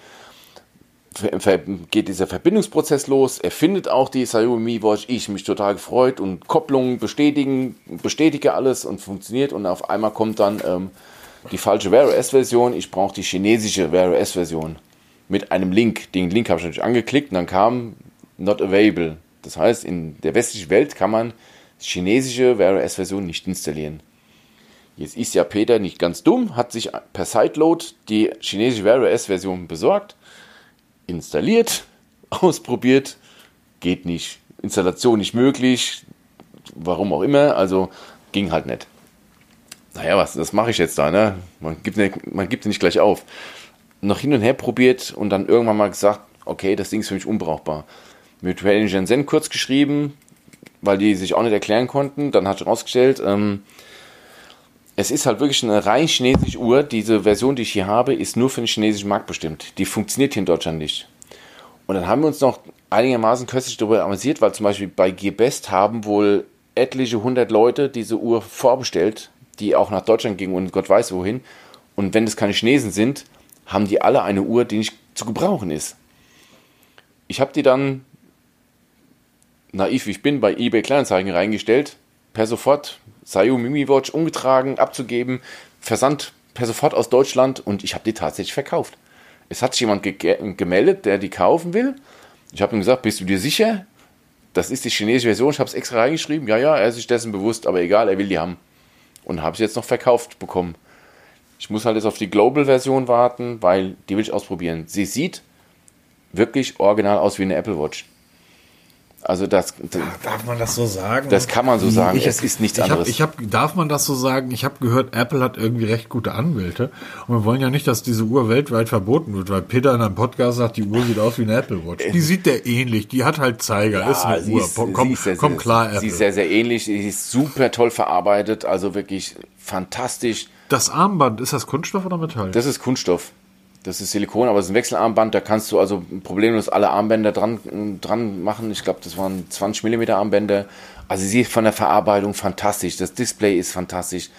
geht dieser Verbindungsprozess los. Er findet auch die Xiaomi Mi Watch. Ich mich total gefreut und Kopplungen bestätigen, bestätige alles und funktioniert. Und auf einmal kommt dann ähm, die falsche Wear OS Version. Ich brauche die chinesische Wear OS Version mit einem Link. Den Link habe ich natürlich angeklickt und dann kam Not Available. Das heißt, in der westlichen Welt kann man die chinesische OS Version nicht installieren. Jetzt ist ja Peter nicht ganz dumm, hat sich per Sideload die chinesische Wear OS-Version besorgt, installiert, *laughs* ausprobiert, geht nicht. Installation nicht möglich, warum auch immer, also ging halt nicht. Naja, was, das mache ich jetzt da, ne? Man gibt, nicht, man gibt nicht gleich auf. Noch hin und her probiert und dann irgendwann mal gesagt, okay, das Ding ist für mich unbrauchbar. Mit Trading Shenzhen kurz geschrieben, weil die sich auch nicht erklären konnten. Dann hat sich rausgestellt, ähm, es ist halt wirklich eine rein chinesische Uhr. Diese Version, die ich hier habe, ist nur für den chinesischen Markt bestimmt. Die funktioniert hier in Deutschland nicht. Und dann haben wir uns noch einigermaßen köstlich darüber amüsiert, weil zum Beispiel bei Gearbest haben wohl etliche hundert Leute diese Uhr vorbestellt, die auch nach Deutschland gingen und Gott weiß wohin. Und wenn das keine Chinesen sind, haben die alle eine Uhr, die nicht zu gebrauchen ist. Ich habe die dann, naiv wie ich bin, bei eBay Kleinanzeigen reingestellt, per sofort Xiaomi Mi Watch umgetragen, abzugeben, Versand per sofort aus Deutschland und ich habe die tatsächlich verkauft. Es hat sich jemand ge gemeldet, der die kaufen will. Ich habe ihm gesagt, bist du dir sicher? Das ist die chinesische Version, ich habe es extra reingeschrieben. Ja, ja, er ist sich dessen bewusst, aber egal, er will die haben. und habe sie jetzt noch verkauft bekommen. Ich muss halt jetzt auf die Global-Version warten, weil die will ich ausprobieren. Sie sieht wirklich original aus wie eine Apple Watch. Also das, darf man das so sagen? Das kann man so sagen. Ich, es ist nichts ich anderes. Hab, ich hab, darf man das so sagen? Ich habe gehört, Apple hat irgendwie recht gute Anwälte und wir wollen ja nicht, dass diese Uhr weltweit verboten wird, weil Peter in einem Podcast sagt, die Uhr sieht aus wie eine Apple Watch. Die *laughs* sieht der ähnlich, die hat halt Zeiger, ja, ist eine Uhr. Ist, komm, sehr, komm klar, Apple. Sie ist sehr, sehr ähnlich, sie ist super toll verarbeitet, also wirklich fantastisch. Das Armband, ist das Kunststoff oder Metall? Das ist Kunststoff. Das ist Silikon, aber es ist ein Wechselarmband, da kannst du also problemlos alle Armbänder dran, dran machen. Ich glaube, das waren 20 mm Armbänder. Also sie ist von der Verarbeitung fantastisch. Das Display ist fantastisch.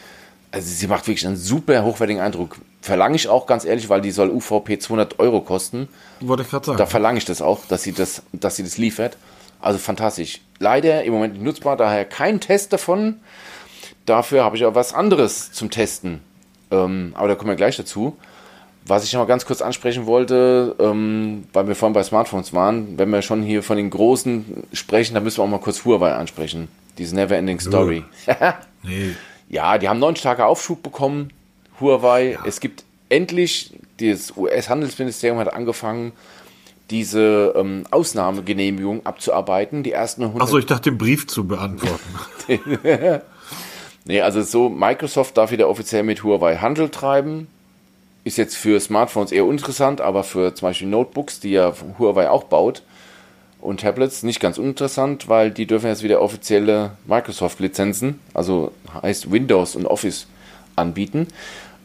Also sie macht wirklich einen super hochwertigen Eindruck. Verlange ich auch ganz ehrlich, weil die soll UVP 200 Euro kosten. Wollte ich gerade sagen. Da verlange ich das auch, dass sie das, dass sie das liefert. Also fantastisch. Leider im Moment nicht nutzbar, daher kein Test davon. Dafür habe ich auch was anderes zum Testen. Ähm, aber da kommen wir gleich dazu. Was ich noch mal ganz kurz ansprechen wollte, ähm, weil wir vorhin bei Smartphones waren, wenn wir schon hier von den Großen sprechen, dann müssen wir auch mal kurz Huawei ansprechen. Diese Neverending Story. *laughs* nee. Ja, die haben neun starke Aufschub bekommen, Huawei. Ja. Es gibt endlich, das US-Handelsministerium hat angefangen, diese ähm, Ausnahmegenehmigung abzuarbeiten. Die ersten 100 Achso, ich dachte, den Brief zu beantworten. *laughs* *laughs* nee, also so, Microsoft darf wieder offiziell mit Huawei Handel treiben ist jetzt für Smartphones eher uninteressant, aber für zum Beispiel Notebooks, die ja Huawei auch baut, und Tablets nicht ganz uninteressant, weil die dürfen jetzt wieder offizielle Microsoft-Lizenzen, also heißt Windows und Office, anbieten.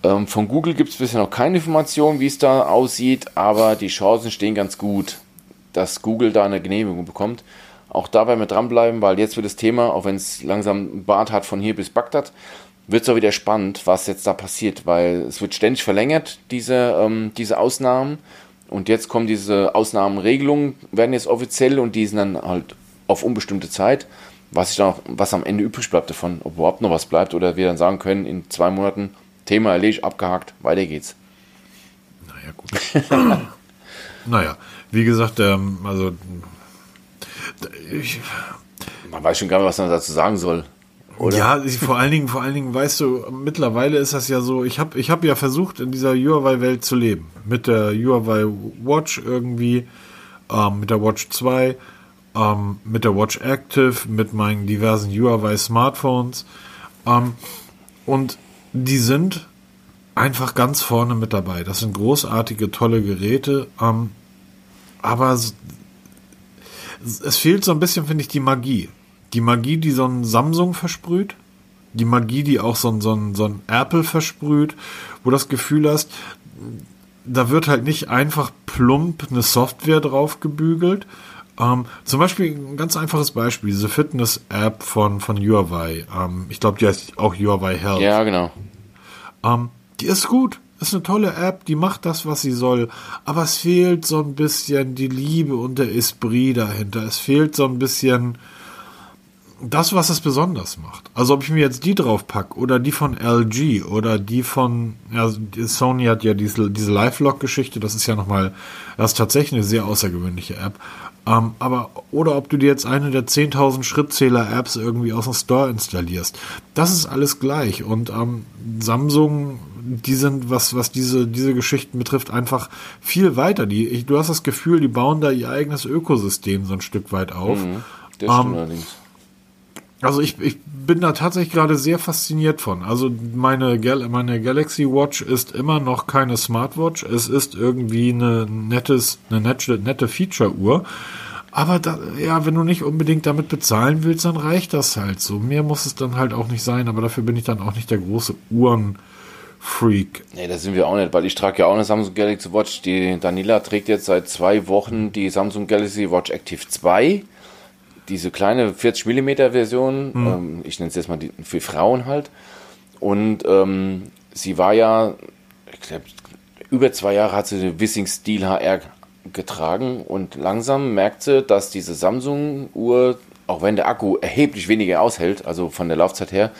Ähm, von Google gibt es bisher noch keine Informationen, wie es da aussieht, aber die Chancen stehen ganz gut, dass Google da eine Genehmigung bekommt. Auch da werden wir dranbleiben, weil jetzt wird das Thema, auch wenn es langsam Bart hat von hier bis Bagdad, wird es auch wieder spannend, was jetzt da passiert, weil es wird ständig verlängert, diese, ähm, diese Ausnahmen. Und jetzt kommen diese Ausnahmenregelungen, werden jetzt offiziell und die sind dann halt auf unbestimmte Zeit. Was, ich dann auch, was am Ende übrig bleibt davon, ob überhaupt noch was bleibt oder wir dann sagen können, in zwei Monaten Thema erledigt, abgehakt, weiter geht's. Naja, gut. *laughs* naja, wie gesagt, ähm, also ich, man weiß schon gar nicht, was man dazu sagen soll. Oder? Ja, vor allen Dingen, vor allen Dingen, weißt du, mittlerweile ist das ja so, ich habe ich hab ja versucht, in dieser Huawei-Welt zu leben. Mit der Huawei Watch irgendwie, ähm, mit der Watch 2, ähm, mit der Watch Active, mit meinen diversen Huawei Smartphones. Ähm, und die sind einfach ganz vorne mit dabei. Das sind großartige, tolle Geräte. Ähm, aber es, fehlt so ein bisschen, finde ich, die Magie die Magie, die so ein Samsung versprüht, die Magie, die auch so ein, so ein, so ein Apple versprüht, wo das Gefühl hast, da wird halt nicht einfach plump eine Software drauf gebügelt. Ähm, zum Beispiel ein ganz einfaches Beispiel, diese Fitness-App von, von Huawei. Ähm, ich glaube, die heißt auch Huawei Health. Ja, genau. Ähm, die ist gut. Ist eine tolle App, die macht das, was sie soll. Aber es fehlt so ein bisschen die Liebe und der Esprit dahinter. Es fehlt so ein bisschen, das, was es besonders macht. Also ob ich mir jetzt die drauf packe oder die von LG oder die von, ja, Sony hat ja diese, diese Live-Log-Geschichte, das ist ja nochmal, das ist tatsächlich eine sehr außergewöhnliche App. Ähm, aber, oder ob du dir jetzt eine der 10.000 Schrittzähler-Apps irgendwie aus dem Store installierst. Das ist alles gleich. Und ähm, Samsung, die sind, was, was diese, diese Geschichten betrifft, einfach viel weiter. Die, ich, du hast das Gefühl, die bauen da ihr eigenes Ökosystem so ein Stück weit auf. Mhm, das stimmt ähm, allerdings also ich, ich bin da tatsächlich gerade sehr fasziniert von. Also meine, Gal meine Galaxy Watch ist immer noch keine Smartwatch. Es ist irgendwie eine nettes, eine nette, nette Feature-Uhr. Aber da, ja, wenn du nicht unbedingt damit bezahlen willst, dann reicht das halt so. Mehr muss es dann halt auch nicht sein, aber dafür bin ich dann auch nicht der große Uhrenfreak. Nee, das sind wir auch nicht, weil ich trage ja auch eine Samsung Galaxy Watch. Die Daniela trägt jetzt seit zwei Wochen die Samsung Galaxy Watch Active 2 diese kleine 40 mm Version, mhm. ähm, ich nenne es jetzt mal die, für Frauen halt. Und ähm, sie war ja, ich glaube, über zwei Jahre hat sie den Wissing Steel HR getragen und langsam merkt sie, dass diese Samsung-Uhr, auch wenn der Akku erheblich weniger aushält, also von der Laufzeit her,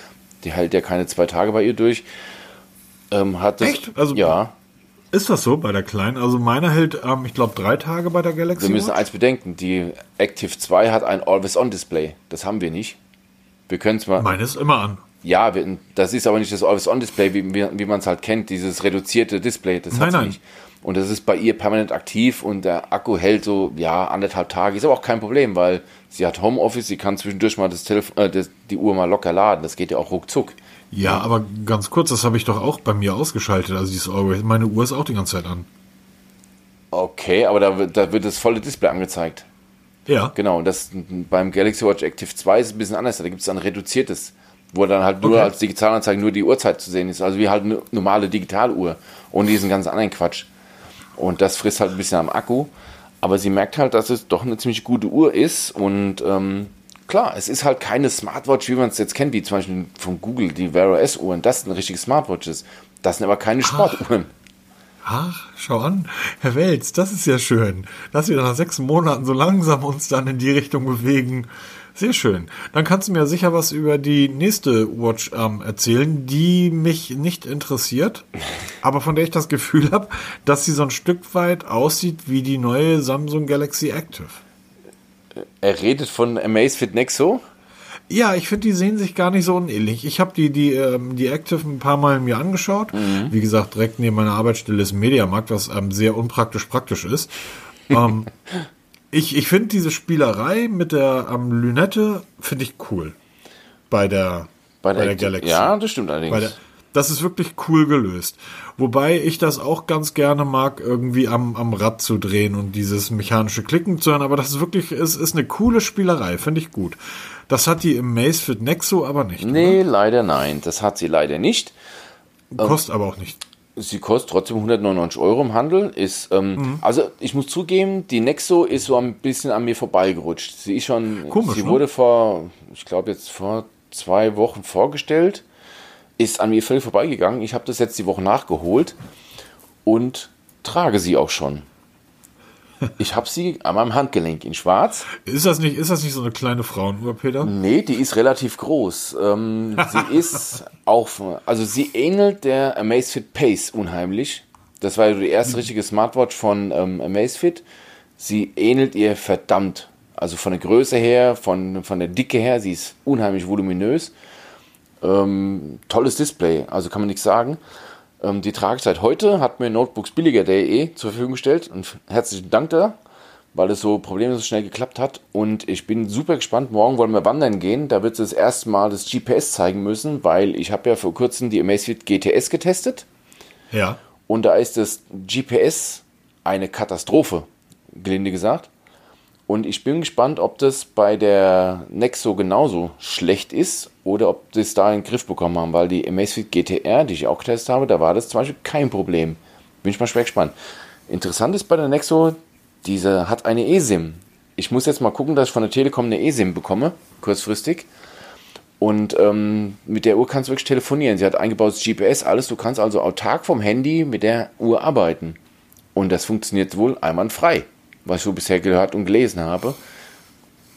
die hält ja keine zwei Tage bei ihr durch, ähm, hat das, Echt? Also ja. Ist das so bei der kleinen? Also meine hält, ähm, ich glaube, drei Tage bei der Galaxy. Wir müssen Watch? eins bedenken: Die Active 2 hat ein Always-On-Display. Das haben wir nicht. Wir können zwar. Meine ist immer an. Ja, wir- das ist aber nicht das Always-On-Display, wie, wie, wie man es halt kennt, dieses reduzierte Display. Das Nein, hat sie nicht. Und das ist bei ihr permanent aktiv und der Akku hält so, ja, anderthalb Tage. Ist aber auch kein Problem, weil sie hat Homeoffice, sie kann zwischendurch mal das Telefon, äh, das, die Uhr mal locker laden. Das geht ja auch ruckzuck. Ja, aber ganz kurz, das habe ich doch auch bei mir ausgeschaltet. Also dieses Always. Meine Uhr ist auch die ganze Zeit an. Okay, aber da, wird- da wird das volle Display angezeigt. Ja. Genau, und das beim Galaxy Watch Active 2 ist es ein bisschen anders. Da gibt es ein reduziertes, wo dann halt nur Okay. als Digitalanzeige nur die Uhrzeit zu sehen ist. Also wie halt eine normale Digitaluhr, ohne diesen ganzen anderen Quatsch. Und das frisst halt ein bisschen am Akku. Aber sie merkt halt, dass es doch eine ziemlich gute Uhr ist. Und ähm, klar, es ist halt keine Smartwatch, wie man es jetzt kennt, wie zum Beispiel von Google, die Wear OS-Uhren. Das sind richtige Smartwatches. Das sind aber keine Sportuhren. Ach, schau an, Herr Welz, das ist ja schön, dass wir nach sechs Monaten so langsam uns dann in die Richtung bewegen. Sehr schön. Dann kannst du mir sicher was über die nächste Watch ähm, erzählen, die mich nicht interessiert, *laughs* aber von der ich das Gefühl habe, dass sie so ein Stück weit aussieht wie die neue Samsung Galaxy Active. Er redet von Amazfit Nexo. Ja, ich finde, die sehen sich gar nicht so unähnlich. Ich habe die, die, ähm, die Active ein paar Mal mir angeschaut. Wie gesagt, direkt neben meiner Arbeitsstelle ist ein Mediamarkt, was ähm, sehr unpraktisch praktisch ist. ähm, *laughs* ich ich finde diese Spielerei mit der ähm, Lünette, finde ich cool. Bei der, Bei der, Active- Ja, das stimmt allerdings. Bei der, das ist wirklich cool gelöst. Wobei ich das auch ganz gerne mag, irgendwie am, am Rad zu drehen und dieses mechanische Klicken zu hören. Aber das ist wirklich, ist, ist eine coole Spielerei, finde ich gut. Das hat die im Macefit Nexo aber nicht. Nee, leider nein. Das hat sie leider nicht. oder? Kostet aber auch nicht. Sie kostet trotzdem 199 Euro im Handel. Ist, ähm, Mhm. Also ich muss zugeben, die Nexo ist so ein bisschen an mir vorbeigerutscht. Sie ist schon, Komisch, sie ne? wurde vor, ich glaube jetzt vor zwei Wochen vorgestellt, ist an mir völlig vorbeigegangen. Ich habe das jetzt die Woche nachgeholt und trage sie auch schon. *laughs* Ich habe sie an meinem Handgelenk in Schwarz. Ist das nicht, ist das nicht so eine kleine Frauenuhr, Peter? Nee, die ist relativ groß. Ähm, sie *laughs* ist auch, also sie ähnelt der Amazfit Pace unheimlich. Das war ja die erste richtige Smartwatch von ähm, Amazfit. Sie ähnelt ihr verdammt. Also von der Größe her, von, von der Dicke her, sie ist unheimlich voluminös. Ähm, tolles Display, also kann man nichts sagen. Ähm, die seit heute, hat mir notebooksbilliger.de zur Verfügung gestellt und herzlichen Dank da, weil es so problemlos schnell geklappt hat. Und ich bin super gespannt. Morgen wollen wir wandern gehen. Da wird sie das erste Mal das GPS zeigen müssen, weil ich habe ja vor kurzem die Amazfit GTS getestet. Ja. Und da ist das GPS eine Katastrophe, gelinde gesagt. Und ich bin gespannt, ob das bei der Nexo genauso schlecht ist oder ob das da in den Griff bekommen haben, weil die Amazfit GTR, die ich auch getestet habe, da war das zum Beispiel kein Problem. Bin ich mal schwer gespannt. Interessant ist bei der Nexo, diese hat eine eSIM. Ich muss jetzt mal gucken, dass ich von der Telekom eine eSIM bekomme, kurzfristig. Und ähm, mit der Uhr kannst du wirklich telefonieren. Sie hat eingebautes GPS, alles. Du kannst also autark vom Handy mit der Uhr arbeiten. Und das funktioniert wohl einwandfrei, was ich so bisher gehört und gelesen habe.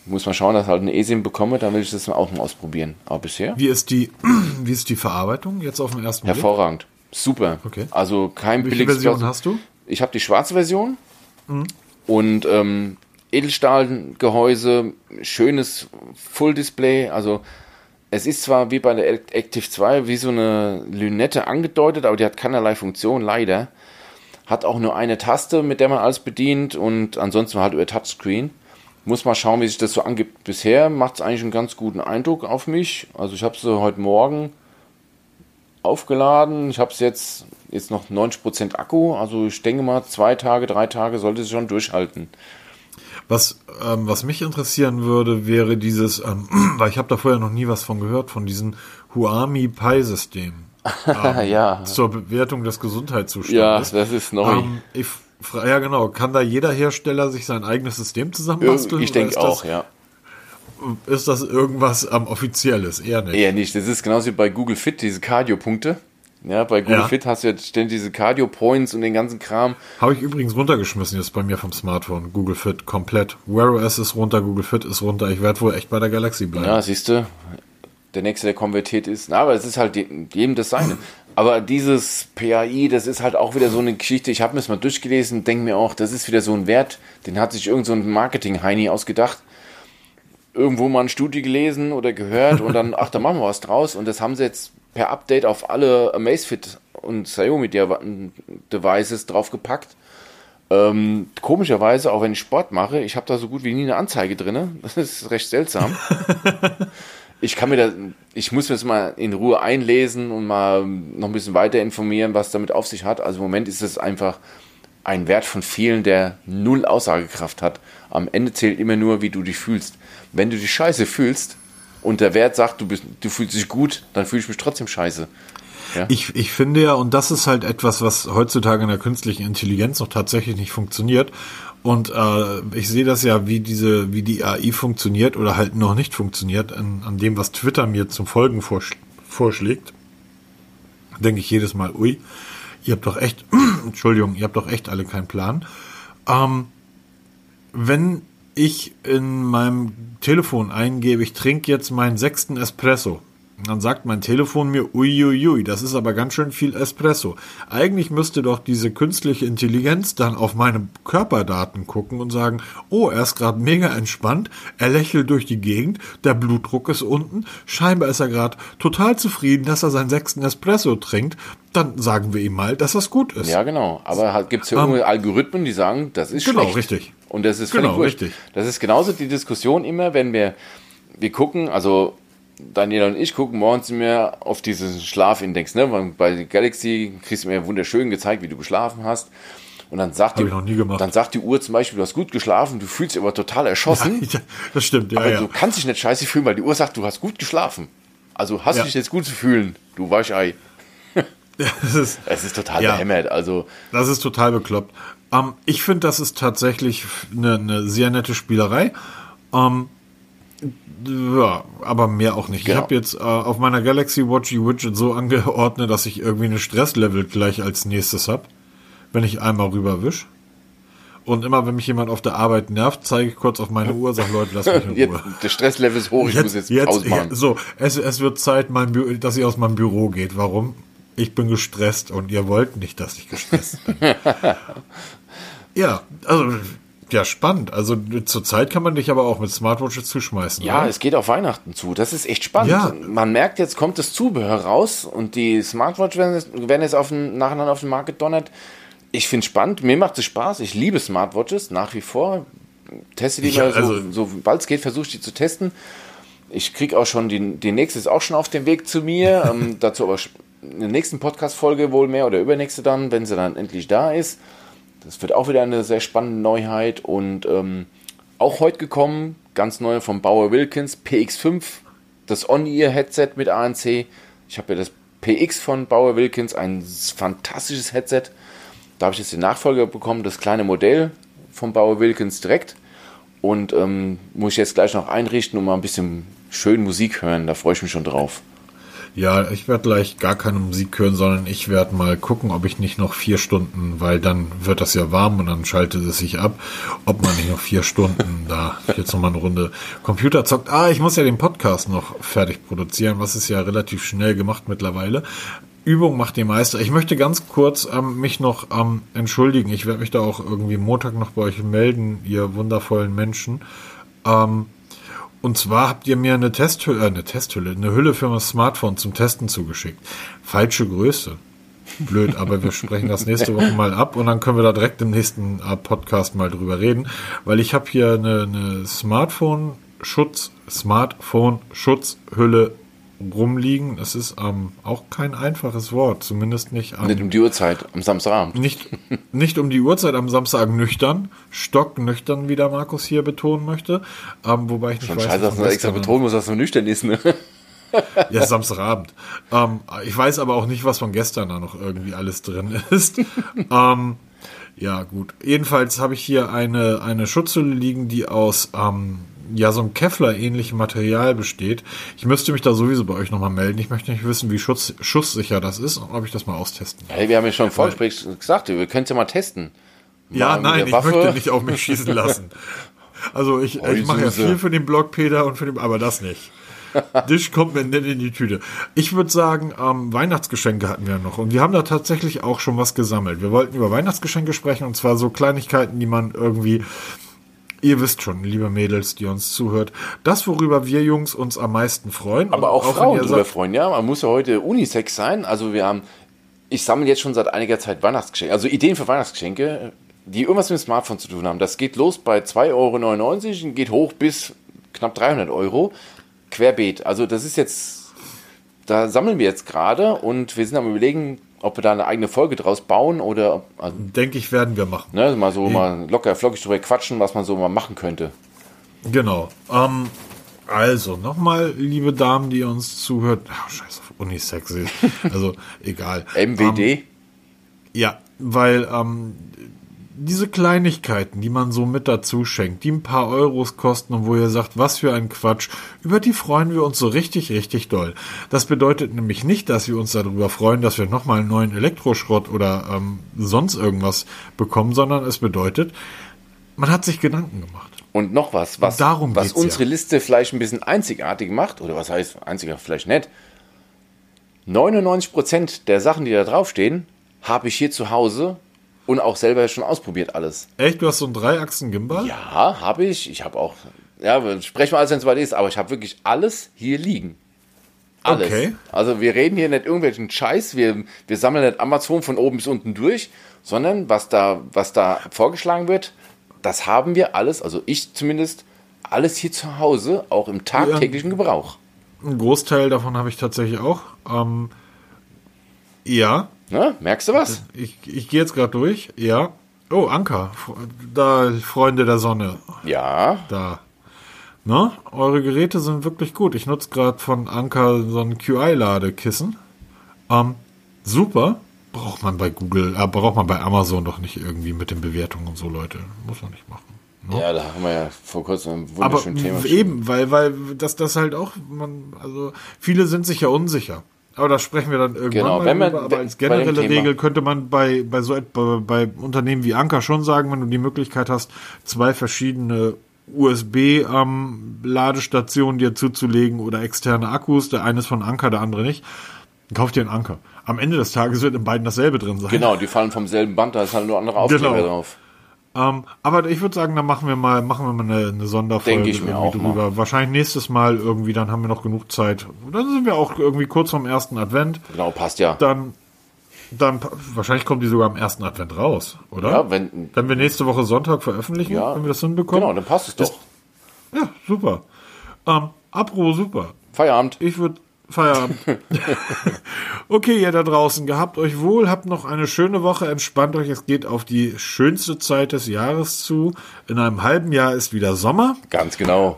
Muss mal schauen, dass ich halt eine eSIM bekomme, dann will ich das auch mal ausprobieren. Aber bisher Wie ist die, *clears throat* wie ist die Verarbeitung jetzt auf den ersten Blick? hervorragend. Super. Okay. Also kein Welche billiges Version Plas- hast du? Ich habe die schwarze Version und ähm, Edelstahlgehäuse, schönes Full-Display. Also es ist zwar wie bei der Active 2 wie so eine Lünette angedeutet, aber die hat keinerlei Funktion, leider. Hat auch nur eine Taste, mit der man alles bedient und ansonsten halt über Touchscreen. Muss mal schauen, wie sich das so angibt. Bisher macht es eigentlich einen ganz guten Eindruck auf mich. Also ich habe sie heute Morgen aufgeladen. Ich habe es jetzt, jetzt noch 90% Akku. Also ich denke mal, zwei Tage, drei Tage sollte es schon durchhalten. Was, ähm, was mich interessieren würde, wäre dieses, ähm, *clears throat* weil ich habe da vorher noch nie was von gehört, von diesem Huami Pi-System. Ähm, *laughs* ja. Zur Bewertung des Ja, Gesundheitszustandes. das ist neu. Ähm, ich ja, genau. Kann da jeder Hersteller sich sein eigenes System zusammenbasteln? ich denke auch, das, ja. Ist das irgendwas ähm, Offizielles? Eher nicht. Eher nicht. Das ist genauso wie bei Google Fit, diese Cardio-Punkte. Ja, bei Google Ja. Fit hast du jetzt ständig diese Cardio-Points und den ganzen Kram. Habe ich übrigens runtergeschmissen jetzt bei mir vom Smartphone. Google Fit komplett. Wear OS ist runter, Google Fit ist runter. Ich werde wohl echt bei der Galaxy bleiben. Ja, siehst du, der nächste, der konvertiert ist. Na, aber es ist halt je- jedem das seine. Aber dieses PAI, das ist halt auch wieder so eine Geschichte. Ich habe mir das mal durchgelesen, denke mir auch, das ist wieder so ein Wert, den hat sich irgend so ein Marketing-Heini ausgedacht. irgendwo mal eine Studie gelesen oder gehört und dann, ach, da machen wir was draus. Und das haben sie jetzt per Update auf alle Amazfit und Xiaomi Devices draufgepackt. Ähm, komischerweise, auch wenn ich Sport mache, ich habe da so gut wie nie eine Anzeige drin. Das ist recht seltsam. *laughs* ich kann mir da, ich muss mir das mal in Ruhe einlesen und mal noch ein bisschen weiter informieren, was damit auf sich hat. Also im Moment ist es einfach ein Wert von vielen, der null Aussagekraft hat. Am Ende zählt immer nur, wie du dich fühlst. Wenn du dich scheiße fühlst und der Wert sagt, du, bist, du fühlst dich gut, dann fühle ich mich trotzdem scheiße. Ja? Ich, ich finde ja, und das ist halt etwas, was heutzutage in der künstlichen Intelligenz noch tatsächlich nicht funktioniert. Und äh, ich sehe das ja, wie diese, wie die AI funktioniert oder halt noch nicht funktioniert, an, an dem, was Twitter mir zum Folgen vorsch vorschlägt. Denke ich jedes Mal, ui, ihr habt doch echt, *clears throat* Entschuldigung, ihr habt doch echt alle keinen Plan. Ähm, wenn ich in meinem Telefon eingebe, ich trinke jetzt meinen sechsten Espresso, dann sagt mein Telefon mir, uiuiui, das ist aber ganz schön viel Espresso. Eigentlich müsste doch diese künstliche Intelligenz dann auf meine Körperdaten gucken und sagen, oh, er ist gerade mega entspannt, er lächelt durch die Gegend, der Blutdruck ist unten, scheinbar ist er gerade total zufrieden, dass er seinen sechsten Espresso trinkt. Dann sagen wir ihm mal, dass das gut ist. Ja, genau. Aber halt gibt es ja um, ähm, Algorithmen, die sagen, das ist genau, schlecht. Genau, richtig. Und das ist genau, richtig. Das ist genauso die Diskussion immer, wenn wir, wir gucken, also Daniela und ich gucken morgens immer auf diesen Schlafindex. Ne? Bei Galaxy kriegst du mir wunderschön gezeigt, wie du geschlafen hast. Und dann sagt, die, dann sagt die Uhr zum Beispiel, du hast gut geschlafen, du fühlst dich aber total erschossen. *laughs* Ja, das stimmt, ja. Aber ja. du kannst dich nicht scheiße fühlen, weil die Uhr sagt, du hast gut geschlafen. Also hast du ja. dich jetzt gut zu fühlen, du Weichei. Es *laughs* ist, es ist total ja, behämmert. Also, das ist total bekloppt. Ähm, ich finde, das ist tatsächlich eine, eine sehr nette Spielerei. Ähm, ja, aber mehr auch nicht. Genau. Ich habe jetzt äh, auf meiner Galaxy Watch die Widget so angeordnet, dass ich irgendwie eine Stresslevel gleich als nächstes habe, wenn ich einmal rüberwisch. Und immer, wenn mich jemand auf der Arbeit nervt, zeige ich kurz auf meine Uhr, sage Leute, lass mich in *laughs* Ruhe. Jetzt, der Stresslevel ist hoch, ich jetzt, muss jetzt, jetzt ausmachen. Ja, so, es, es wird Zeit, mein Bü dass ihr aus meinem Büro geht. Warum? Ich bin gestresst und ihr wollt nicht, dass ich gestresst bin. *laughs* ja, also ja, spannend. Also zurzeit kann man dich aber auch mit Smartwatches zuschmeißen. Ja, oder? es geht auf Weihnachten zu. Das ist echt spannend. Ja. Man merkt, jetzt kommt das Zubehör raus und die Smartwatch werden, werden jetzt auf den, nacheinander auf den Markt gedonnert. Ich finde es spannend. Mir macht es Spaß. Ich liebe Smartwatches nach wie vor. Teste die ja, mal so, also, sobald es geht, versuche ich die zu testen. Ich kriege auch schon, die, die nächste ist auch schon auf dem Weg zu mir. ähm, *laughs* dazu aber in der nächsten Podcast-Folge wohl mehr oder übernächste dann, wenn sie dann endlich da ist. Das wird auch wieder eine sehr spannende Neuheit und ähm, auch heute gekommen, ganz neu vom Bauer Wilkins, PX5, das On-Ear-Headset mit ANC. Ich habe ja das PX von Bauer Wilkins, ein fantastisches Headset. Da habe ich jetzt den Nachfolger bekommen, das kleine Modell von Bauer Wilkins direkt. Und ähm, muss ich jetzt gleich noch einrichten und mal ein bisschen schön Musik hören. Da freue ich mich schon drauf. Ja, ich werde gleich gar keine Musik hören, sondern ich werde mal gucken, ob ich nicht noch vier Stunden, weil dann wird das ja warm und dann schaltet es sich ab, ob man nicht noch vier Stunden da jetzt nochmal eine Runde Computer zockt. Ah, ich muss ja den Podcast noch fertig produzieren, was ist ja relativ schnell gemacht mittlerweile. Übung macht die Meister. Ich möchte ganz kurz ähm, mich noch ähm, entschuldigen. Ich werde mich da auch irgendwie Montag noch bei euch melden, ihr wundervollen Menschen. Ähm, und zwar habt ihr mir eine Testhülle, äh, eine Testhülle, eine Hülle für mein Smartphone zum Testen zugeschickt. Falsche Größe. Blöd, aber wir sprechen das nächste Woche mal ab und dann können wir da direkt im nächsten äh, Podcast mal drüber reden, weil ich habe hier eine, eine Smartphone-Schutz, Smartphone-Schutzhülle rumliegen. Das ist ähm, auch kein einfaches Wort, zumindest nicht am, Nicht um die Uhrzeit, am Samstagabend. Nicht, nicht um die Uhrzeit am Samstag nüchtern, stocknüchtern, wie der Markus hier betonen möchte. Ähm, wobei ich nicht Schon weiß, scheiße, dass man extra betonen muss, dass man nüchtern ist, ne? *laughs* Ja, Samstagabend. Ähm, ich weiß aber auch nicht, was von gestern da noch irgendwie alles drin ist. *laughs* ähm, ja, gut. Jedenfalls habe ich hier eine, eine Schutzhülle liegen, die aus ähm, ja so ein Kevlar-ähnlichem Material besteht. Ich müsste mich da sowieso bei euch nochmal melden. Ich möchte nicht wissen, wie schutz, schusssicher das ist und ob ich das mal austesten kann. Hey, wir haben ja schon im Vorgespräch gesagt, wir können es ja mal testen. Mal ja, nein, ich möchte nicht auf mich schießen lassen. *laughs* Also ich, ich mache ja viel für den Blog, Peter, und für den, aber das nicht. Dich kommt mir nicht in die Tüte. Ich würde sagen, ähm, Weihnachtsgeschenke hatten wir noch. Und wir haben da tatsächlich auch schon was gesammelt. Wir wollten über Weihnachtsgeschenke sprechen und zwar so Kleinigkeiten, die man irgendwie Ihr wisst schon, liebe Mädels, die uns zuhört, das, worüber wir Jungs uns am meisten freuen. Aber auch, wenn Frauen sagt, freuen, ja. Man muss ja heute Unisex sein. Also wir haben, ich sammle jetzt schon seit einiger Zeit Weihnachtsgeschenke, also Ideen für Weihnachtsgeschenke, die irgendwas mit dem Smartphone zu tun haben. Das geht los bei 2,99 Euro und geht hoch bis knapp 300 Euro. Querbeet. Also das ist jetzt, da sammeln wir jetzt gerade und wir sind am überlegen, ob wir da eine eigene Folge draus bauen oder also, Denke ich, werden wir machen. ne, mal so mal locker flockig drüber quatschen, was man so mal machen könnte. Genau. Ähm, also, nochmal, liebe Damen, die uns zuhört. Ach, scheiß auf Unisex. Also, *laughs* egal. MWD. Ja, weil ähm, diese Kleinigkeiten, die man so mit dazu schenkt, die ein paar Euros kosten und wo ihr sagt, was für ein Quatsch, über die freuen wir uns so richtig, richtig doll. Das bedeutet nämlich nicht, dass wir uns darüber freuen, dass wir nochmal einen neuen Elektroschrott oder ähm, sonst irgendwas bekommen, sondern es bedeutet, man hat sich Gedanken gemacht. Und noch was, was, darum was unsere ja. Liste vielleicht ein bisschen einzigartig macht, oder was heißt einziger vielleicht nicht. 99% der Sachen, die da draufstehen, habe ich hier zu Hause und auch selber schon ausprobiert alles. Echt, du hast so einen Dreiachsen-Gimbal? Ja, habe ich. Ich habe auch, ja, sprechen wir alles, wenn es weit ist, aber ich habe wirklich alles hier liegen. Alles. Okay. Also wir reden hier nicht irgendwelchen Scheiß, wir, wir sammeln nicht Amazon von oben bis unten durch, sondern was da, was da vorgeschlagen wird, das haben wir alles, also ich zumindest, alles hier zu Hause, auch im tagtäglichen Gebrauch. Ein Großteil davon habe ich tatsächlich auch. Ähm, ja, Ne? Merkst du was? ich, ich gehe jetzt gerade durch. Ja. Oh, Anker. Da, Freunde der Sonne. Ja. Da. Ne? Eure Geräte sind wirklich gut. Ich nutze gerade von Anker so ein QI-Ladekissen. Ähm, super. Braucht man bei Google, äh, braucht man bei Amazon doch nicht irgendwie mit den Bewertungen und so, Leute. Muss man nicht machen. Ne? Ja, da haben wir ja vor kurzem ein wunderschönes Thema. eben, weil, weil das, das halt auch, man, also viele sind sich ja unsicher. Aber da sprechen wir dann irgendwann Genau, mal wenn man- drüber. Aber als generelle Regel könnte man bei, bei so bei, bei Unternehmen wie Anker schon sagen, wenn du die Möglichkeit hast, zwei verschiedene USB-Ladestationen dir zuzulegen oder externe Akkus, der eine ist von Anker, der andere nicht, dann kauf dir einen Anker. Am Ende des Tages wird in beiden dasselbe drin sein. Genau, die fallen vom selben Band, da ist halt nur andere Aufkleber Genau. drauf. Ähm, aber ich würde sagen, da machen wir mal, machen wir mal eine, eine Sonderfolge Denke ich mir auch mal. Wahrscheinlich nächstes Mal irgendwie, dann haben wir noch genug Zeit. Dann sind wir auch irgendwie kurz vorm ersten Advent. Genau, passt ja. Dann, dann wahrscheinlich kommt die sogar am ersten Advent raus, oder? Ja, wenn, Wenn wir nächste Woche Sonntag veröffentlichen, Ja. wenn wir das hinbekommen. genau, dann passt es doch. Ja, super. Ähm, apropos super. Feierabend. Ich würde Feierabend. *laughs* okay, ihr da draußen, gehabt euch wohl, habt noch eine schöne Woche, entspannt euch, es geht auf die schönste Zeit des Jahres zu. In einem halben Jahr ist wieder Sommer Ganz genau.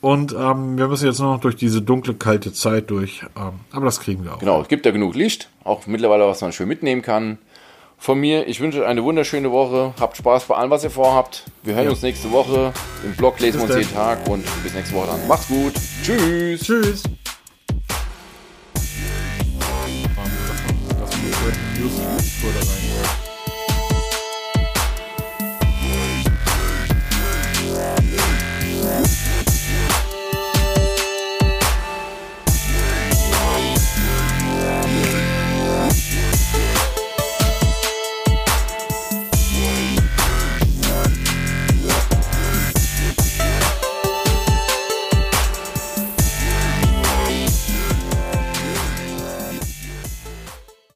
und ähm, wir müssen jetzt nur noch durch diese dunkle, kalte Zeit durch. Ähm, aber das kriegen wir auch. Genau, es gibt ja genug Licht, auch mittlerweile, was man schön mitnehmen kann. Von mir, ich wünsche euch eine wunderschöne Woche. Habt Spaß bei allem, was ihr vorhabt. Wir hören uns nächste Woche. Im Blog lesen wir uns jeden Tag und bis nächste Woche dann. Macht's gut. Tschüss. Tschüss. Das News wurde rein.